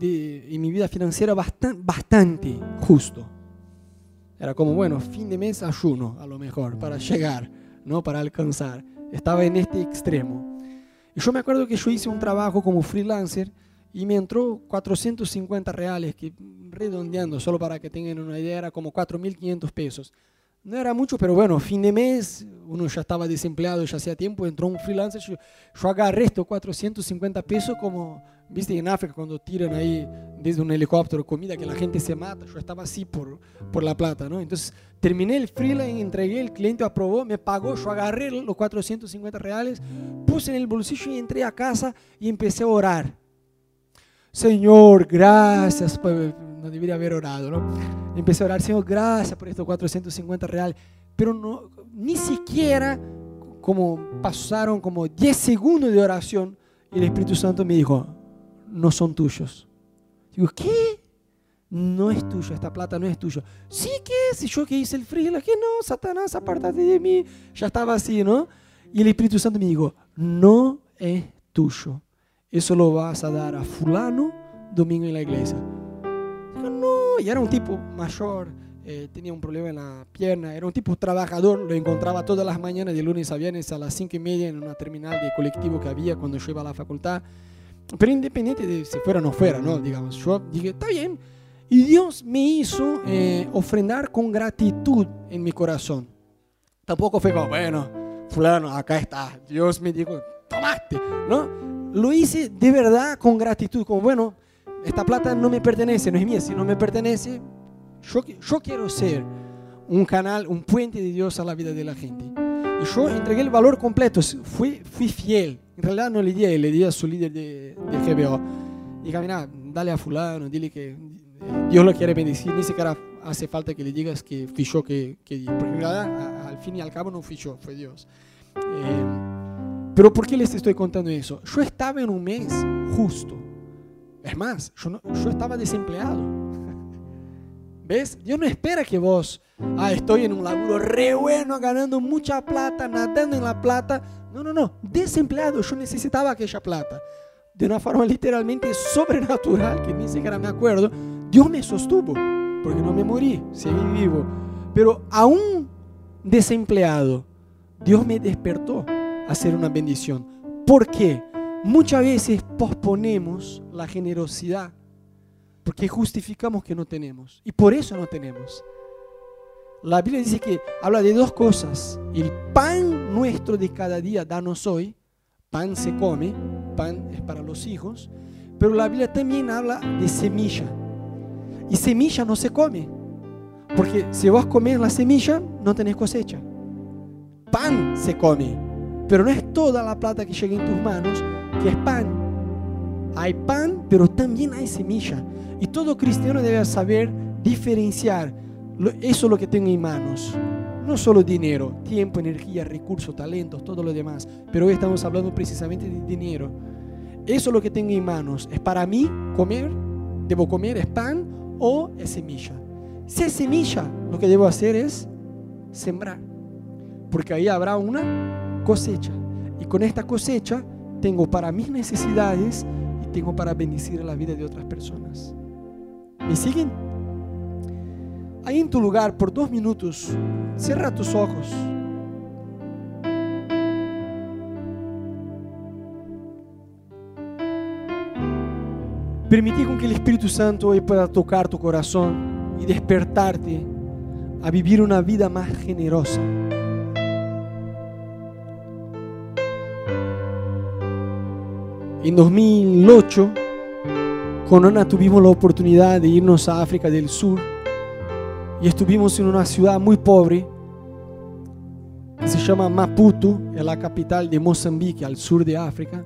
de, en mi vida financiera bastante, bastante justo. Era como, bueno, fin de mes ayuno a lo mejor para llegar, ¿no? para alcanzar. Estaba en este extremo. Y yo me acuerdo que yo hice un trabajo como freelancer y me entró 450 reales, que redondeando, solo para que tengan una idea, era como 4.500 pesos. No era mucho, pero bueno, fin de mes, uno ya estaba desempleado ya hacía tiempo, entró un freelancer, yo, yo agarré estos 450 pesos como, viste, en África cuando tiran ahí desde un helicóptero comida que la gente se mata, yo estaba así por, por la plata, ¿no? Entonces terminé el freelance, entregué, el cliente aprobó, me pagó, yo agarré los 450 reales, puse en el bolsillo y entré a casa y empecé a orar. Señor, gracias, no debería haber orado, ¿no? Empecé a orar, Señor, gracias por estos 450 reales, pero no, ni siquiera como pasaron como 10 segundos de oración y el Espíritu Santo me dijo, no son tuyos. Digo, ¿qué? No es tuyo, esta plata no es tuyo. Sí que es, yo que hice el frío, que no, Satanás, apártate de mí. Ya estaba así, ¿no? Y el Espíritu Santo me dijo, no es tuyo eso lo vas a dar a fulano domingo en la iglesia. no, y era un tipo mayor, eh, tenía un problema en la pierna, era un tipo trabajador, lo encontraba todas las mañanas de lunes a viernes a las cinco y media en una terminal de colectivo que había cuando yo iba a la facultad. Pero independiente de si fuera o no fuera, ¿no? Digamos, yo dije, está bien. Y Dios me hizo eh, ofrendar con gratitud en mi corazón. Tampoco fue como, bueno, fulano, acá está. Dios me dijo, tomaste, ¿no? lo hice de verdad con gratitud, como bueno, esta plata no me pertenece, no es mía, si no me pertenece, yo, yo quiero ser un canal, un puente de Dios a la vida de la gente. Y yo entregué el valor completo, fui, fui fiel. En realidad no le di le di a su líder de, de GBO. Y mira, dale a fulano, dile que Dios lo quiere bendecir, ni siquiera hace falta que le digas que fichó que, que porque en realidad al fin y al cabo no fichó, fue Dios. Eh, pero ¿por qué les estoy contando eso? Yo estaba en un mes justo. Es más, yo, yo estaba desempleado. ¿Ves? Dios no espera que vos, ah, estoy en un laburo re bueno, ganando mucha plata, nadando en la plata. No, no, no, desempleado, yo necesitaba aquella plata. De una forma literalmente sobrenatural, que ni siquiera me acuerdo, Dios me sostuvo, porque no me morí, seguí vivo. Pero aún desempleado, Dios me despertó a hacer una bendición. ¿Por qué? Muchas veces posponemos la generosidad porque justificamos que no tenemos. Y por eso no tenemos. La Biblia dice que habla de dos cosas. El pan nuestro de cada día, danos hoy. Pan se come, pan es para los hijos. Pero la Biblia también habla de semilla. Y semilla no se come. Porque si vos comes la semilla, no tenés cosecha. Pan se come. Pero no es toda la plata que llega en tus manos que es pan. Hay pan, pero también hay semilla. Y todo cristiano debe saber diferenciar. Eso es lo que tengo en manos. No solo dinero, tiempo, energía, recursos, talentos, todo lo demás. Pero hoy estamos hablando precisamente de dinero. Eso es lo que tengo en manos. ¿Es para mí comer? ¿Debo comer? ¿Es pan o es semilla? Si es semilla, lo que debo hacer es sembrar. Porque ahí habrá una cosecha. Y con esta cosecha tengo para mis necesidades y tengo para bendecir la vida de otras personas. ¿Me siguen? Ahí en tu lugar, por dos minutos, cierra tus ojos. Permití con que el Espíritu Santo hoy pueda tocar tu corazón y despertarte a vivir una vida más generosa. En 2008, con Ana tuvimos la oportunidad de irnos a África del Sur y estuvimos en una ciudad muy pobre se llama Maputo, es la capital de Mozambique, al sur de África.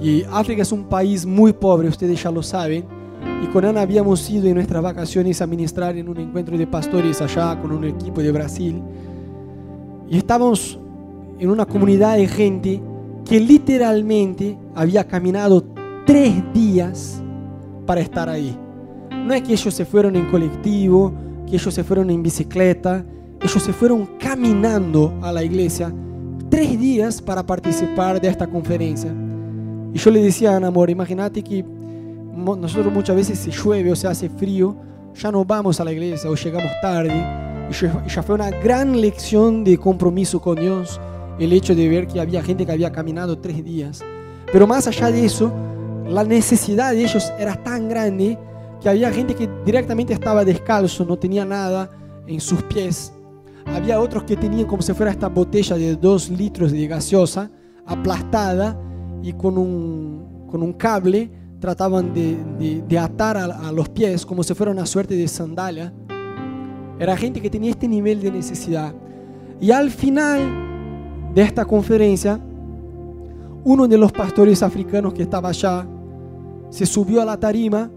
Y África es un país muy pobre, ustedes ya lo saben. Y con Ana habíamos ido en nuestras vacaciones a ministrar en un encuentro de pastores allá con un equipo de Brasil. Y estábamos en una comunidad de gente que literalmente había caminado tres días para estar ahí. No es que ellos se fueron en colectivo, que ellos se fueron en bicicleta, ellos se fueron caminando a la iglesia tres días para participar de esta conferencia. Y yo le decía a Ana Amor, imagínate que nosotros muchas veces se llueve o se hace frío, ya no vamos a la iglesia o llegamos tarde. Y ya fue una gran lección de compromiso con Dios el hecho de ver que había gente que había caminado tres días. Pero más allá de eso, la necesidad de ellos era tan grande que había gente que directamente estaba descalzo, no tenía nada en sus pies. Había otros que tenían como si fuera esta botella de dos litros de gaseosa aplastada y con un, con un cable trataban de, de, atar a, los pies como si fuera una suerte de sandalia. Era gente que tenía este nivel de necesidad. Y al final de esta conferencia, uno de los pastores africanos que estaba allá se subió a la tarima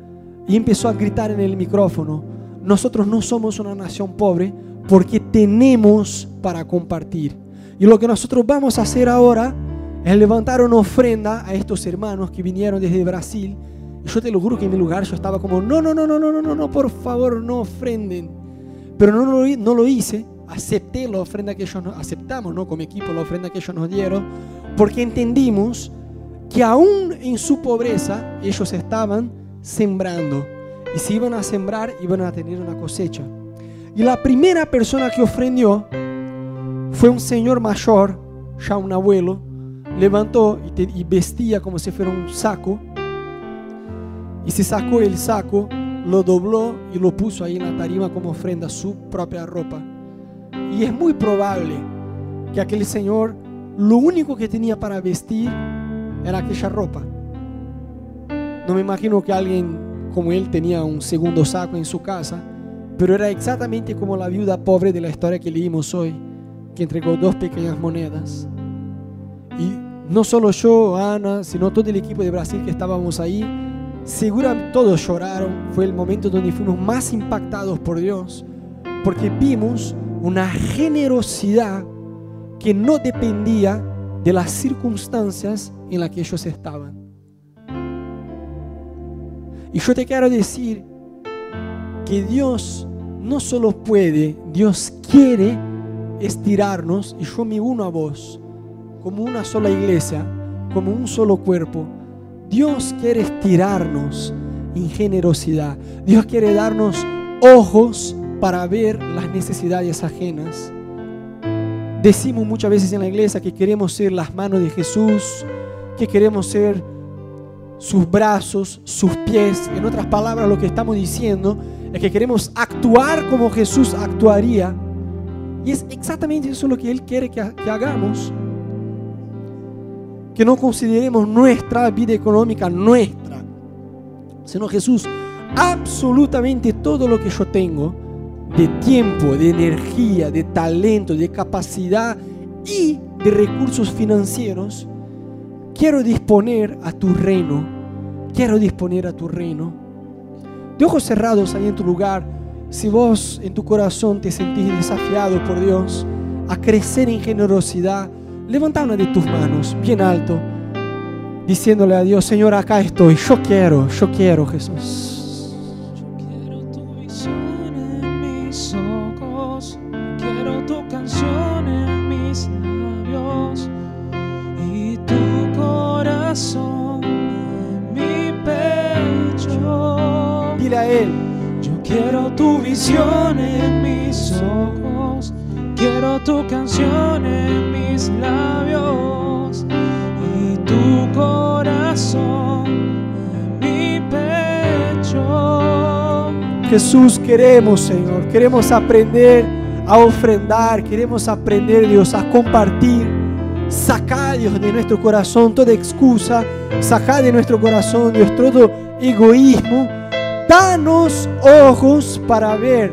y empezó a gritar en el micrófono, nosotros no somos una nación pobre porque tenemos para compartir. Y lo que nosotros vamos a hacer ahora es levantar una ofrenda a estos hermanos que vinieron desde Brasil. Yo te lo juro que en mi lugar yo estaba como, no, no, no, no, no, no, no, por favor, no ofrenden. Pero no, no, no lo hice acepté la ofrenda que ellos nos, aceptamos, ¿no? Como equipo la ofrenda que ellos nos dieron, porque entendimos que aún en su pobreza ellos estaban sembrando. Y si iban a sembrar, iban a tener una cosecha. Y la primera persona que ofrendió fue un señor mayor, ya un abuelo, levantó y, y vestía como si fuera un saco. Y se sacó el saco, lo dobló y lo puso ahí en la tarima como ofrenda, su propia ropa. Y es muy probable que aquel señor lo único que tenía para vestir era aquella ropa. No me imagino que alguien como él tenía un segundo saco en su casa, pero era exactamente como la viuda pobre de la historia que leímos hoy, que entregó dos pequeñas monedas. Y no solo yo, Ana, sino todo el equipo de Brasil que estábamos ahí, seguramente todos lloraron. Fue el momento donde fuimos más impactados por Dios, porque vimos una generosidad que no dependía de las circunstancias en las que ellos estaban. Y yo te quiero decir que Dios no solo puede, Dios quiere estirarnos, y yo me uno a vos, como una sola iglesia, como un solo cuerpo. Dios quiere estirarnos en generosidad. Dios quiere darnos ojos para ver las necesidades ajenas. Decimos muchas veces en la iglesia que queremos ser las manos de Jesús, que queremos ser sus brazos, sus pies. En otras palabras, lo que estamos diciendo es que queremos actuar como Jesús actuaría. Y es exactamente eso lo que Él quiere que, que hagamos. Que no consideremos nuestra vida económica nuestra, sino Jesús, absolutamente todo lo que yo tengo, de tiempo, de energía, de talento, de capacidad y de recursos financieros, quiero disponer a tu reino. Quiero disponer a tu reino. De ojos cerrados ahí en tu lugar, si vos en tu corazón te sentís desafiado por Dios a crecer en generosidad, levanta una de tus manos bien alto, diciéndole a Dios, Señor, acá estoy, yo quiero, yo quiero Jesús. Quiero tu visión en mis ojos, quiero tu canción en mis labios. Y tu corazón en mi pecho. Jesús, queremos, Señor, queremos aprender a ofrendar, queremos aprender, Dios, a compartir. Saca, Dios, de nuestro corazón toda excusa, saca de nuestro corazón, Dios, todo egoísmo Danos ojos para ver.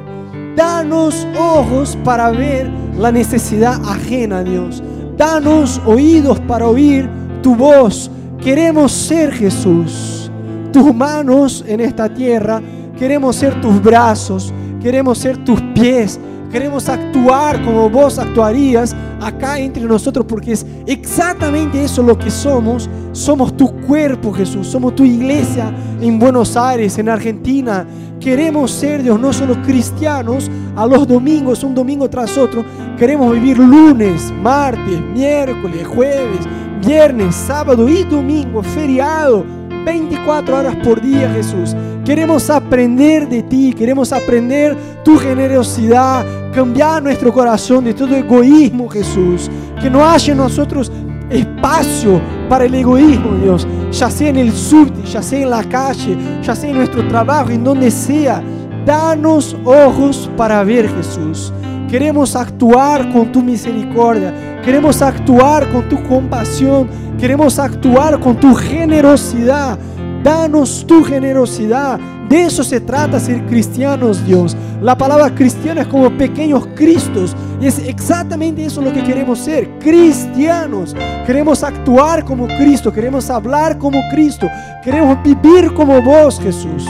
Danos ojos para ver la necesidad ajena, Dios. Danos oídos para oír tu voz. Queremos ser Jesús. Tus manos en esta tierra. Queremos ser tus brazos. Queremos ser tus pies. Queremos actuar como vos actuarías acá entre nosotros porque es exactamente eso lo que somos. Somos tu cuerpo, Jesús. Somos tu iglesia en Buenos Aires, en Argentina. Queremos ser, Dios, no solo cristianos a los domingos, un domingo tras otro. Queremos vivir lunes, martes, miércoles, jueves, viernes, sábado y domingo, feriado 24 horas por día, Jesús. Queremos aprender de ti, queremos aprender tu generosidad, cambiar nuestro corazón de todo egoísmo, Jesús. Que no haya en nosotros espacio para el egoísmo, Dios. Ya sea en el subte, ya sea en la calle, ya sea en nuestro trabajo, en donde sea. Danos ojos para ver, Jesús. Queremos actuar con tu misericordia. Queremos actuar con tu compasión Queremos actuar con tu generosidad. Danos tu generosidad. De eso se trata ser cristianos, Dios. La palabra cristiana es como pequeños cristos. Y es exactamente eso lo que queremos ser, cristianos. Queremos actuar como Cristo, queremos hablar como Cristo, queremos vivir como vos, Jesús.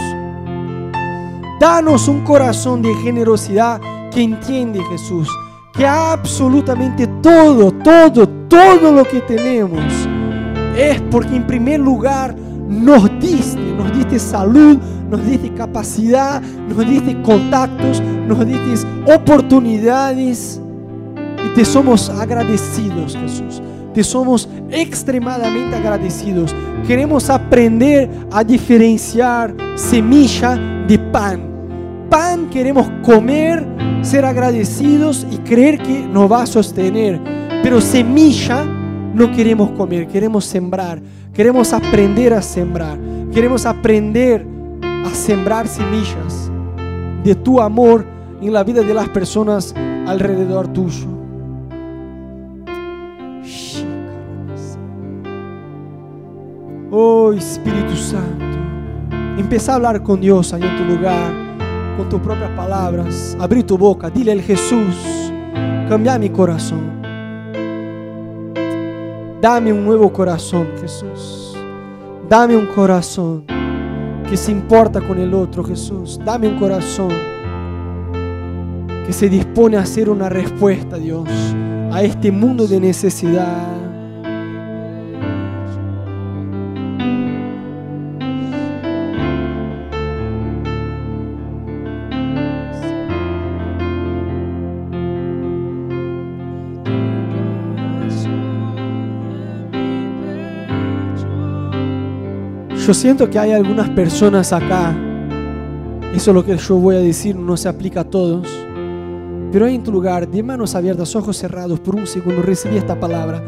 Danos un corazón de generosidad que entiende, Jesús, que absolutamente todo, todo, todo lo que tenemos es porque en primer lugar nos diste, nos diste salud, nos diste capacidad, nos diste contactos, nos diste oportunidades y te somos agradecidos, Jesús. Te somos extremadamente agradecidos. Queremos aprender a diferenciar semilla de pan. Pan queremos comer, ser agradecidos y creer que nos va a sostener. Pero semilla no queremos comer, queremos sembrar, queremos aprender a sembrar, queremos aprender a sembrar semillas de tu amor en la vida de las personas alrededor tuyo. Oh Espíritu Santo, empieza a hablar con Dios ahí en tu lugar, con tus propias palabras. Abrí tu boca, dile al Jesús, cambia mi corazón. Dame un nuevo corazón, Jesús. Dame un corazón. Que se importa con el otro, Jesús. Dame un corazón que se dispone a hacer una respuesta, Dios, a este mundo de necesidad. Yo siento que hay algunas personas acá, eso es lo que yo voy a decir, no se aplica a todos, pero ahí en tu lugar, de manos abiertas, ojos cerrados, por un segundo recibí esta palabra.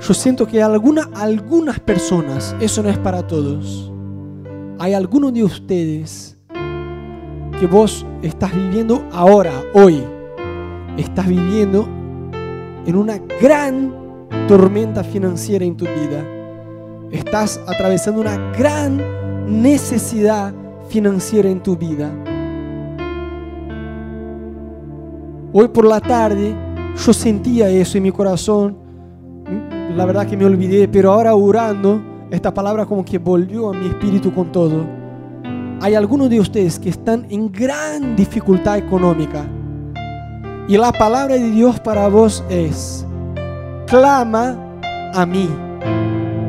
Yo siento que alguna, algunas personas, eso no es para todos, hay algunos de ustedes que vos estás viviendo ahora, hoy, estás viviendo en una gran tormenta financiera en tu vida estás atravesando una gran necesidad financiera en tu vida. Hoy por la tarde yo sentía eso en mi corazón. La verdad que me olvidé, pero ahora orando, esta palabra como que volvió a mi espíritu con todo. Hay algunos de ustedes que están en gran dificultad económica. Y la palabra de Dios para vos es, clama a mí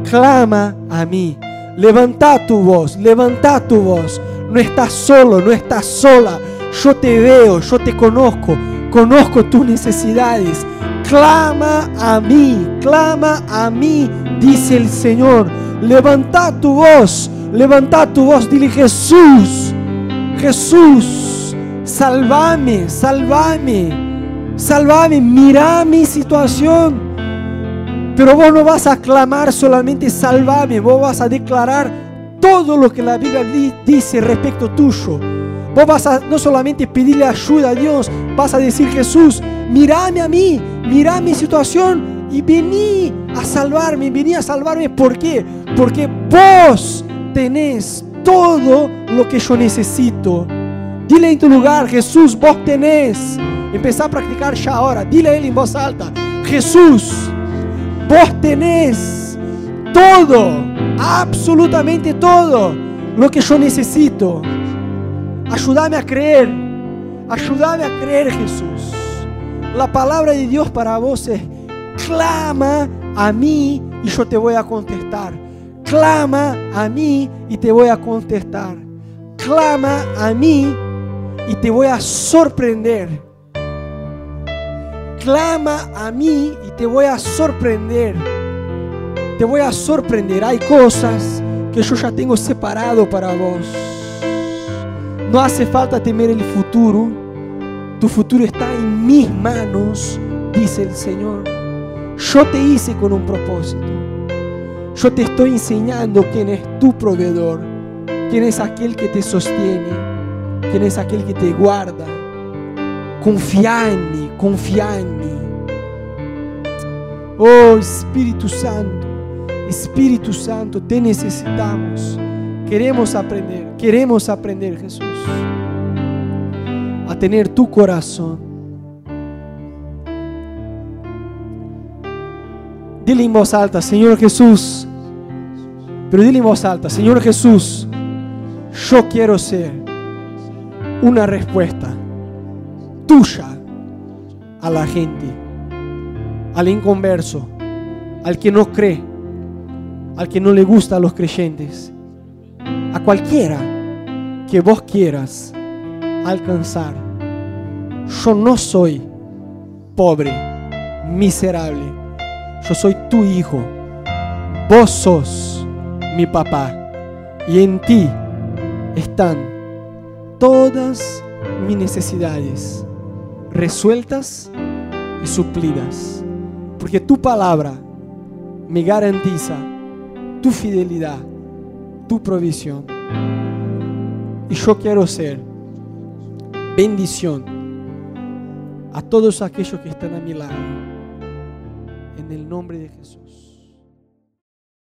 clama a mí. Levanta tu voz, levanta tu voz. No estás solo, no estás sola. Yo te veo, yo te conozco, conozco tus necesidades. Clama a mí, clama a mí, dice el Señor. Levanta tu voz, levanta tu voz, dile Jesús, Jesús, salvame, salvame, salvame, mira mi situación. Pero vos no vas a clamar solamente salvame, vos vas a declarar todo lo que la Biblia dice respecto tuyo. Vos vas a no solamente pedirle ayuda a Dios, vas a decir Jesús, mírame a mí, mira mi situación y vení a salvarme, vení a salvarme. ¿Por qué? Porque vos tenés todo lo que yo necesito. Dile en tu lugar, Jesús, vos tenés. Empezá a practicar ya ahora. Dile a él en voz alta, Jesús, Vos tenés todo, absolutamente todo lo que yo necesito. Ayúdame a creer, ayúdame a creer Jesús. La palabra de Dios para vos es, clama a mí y yo te voy a contestar. Clama a mí y te voy a contestar. Clama a mí y te voy a sorprender clama a mí y te voy a sorprender. Te voy a sorprender. Hay cosas que yo ya tengo separado para vos. No hace falta temer el futuro. Tu futuro está en mis manos, dice el Señor. Yo te hice con un propósito. Yo te estoy enseñando quién es tu proveedor, quién es aquel que te sostiene, quién es aquel que te guarda. Confía en mí, confía en mí. Oh Espíritu Santo, Espíritu Santo, te necesitamos. Queremos aprender, queremos aprender Jesús a tener tu corazón. Dile en voz alta, Señor Jesús, pero dile en voz alta, Señor Jesús, yo quiero ser una respuesta tuya a la gente, al inconverso, al que no cree, al que no le gusta a los creyentes, a cualquiera que vos quieras alcanzar. Yo no soy pobre, miserable. Yo soy tu hijo. Vos sos mi papá. Y en ti están todas mis necesidades resueltas y suplidas. Porque tu palabra me garantiza tu fidelidad, tu provisión. Y yo quiero ser bendición a todos aquellos que están a mi lado. En el nombre de Jesús.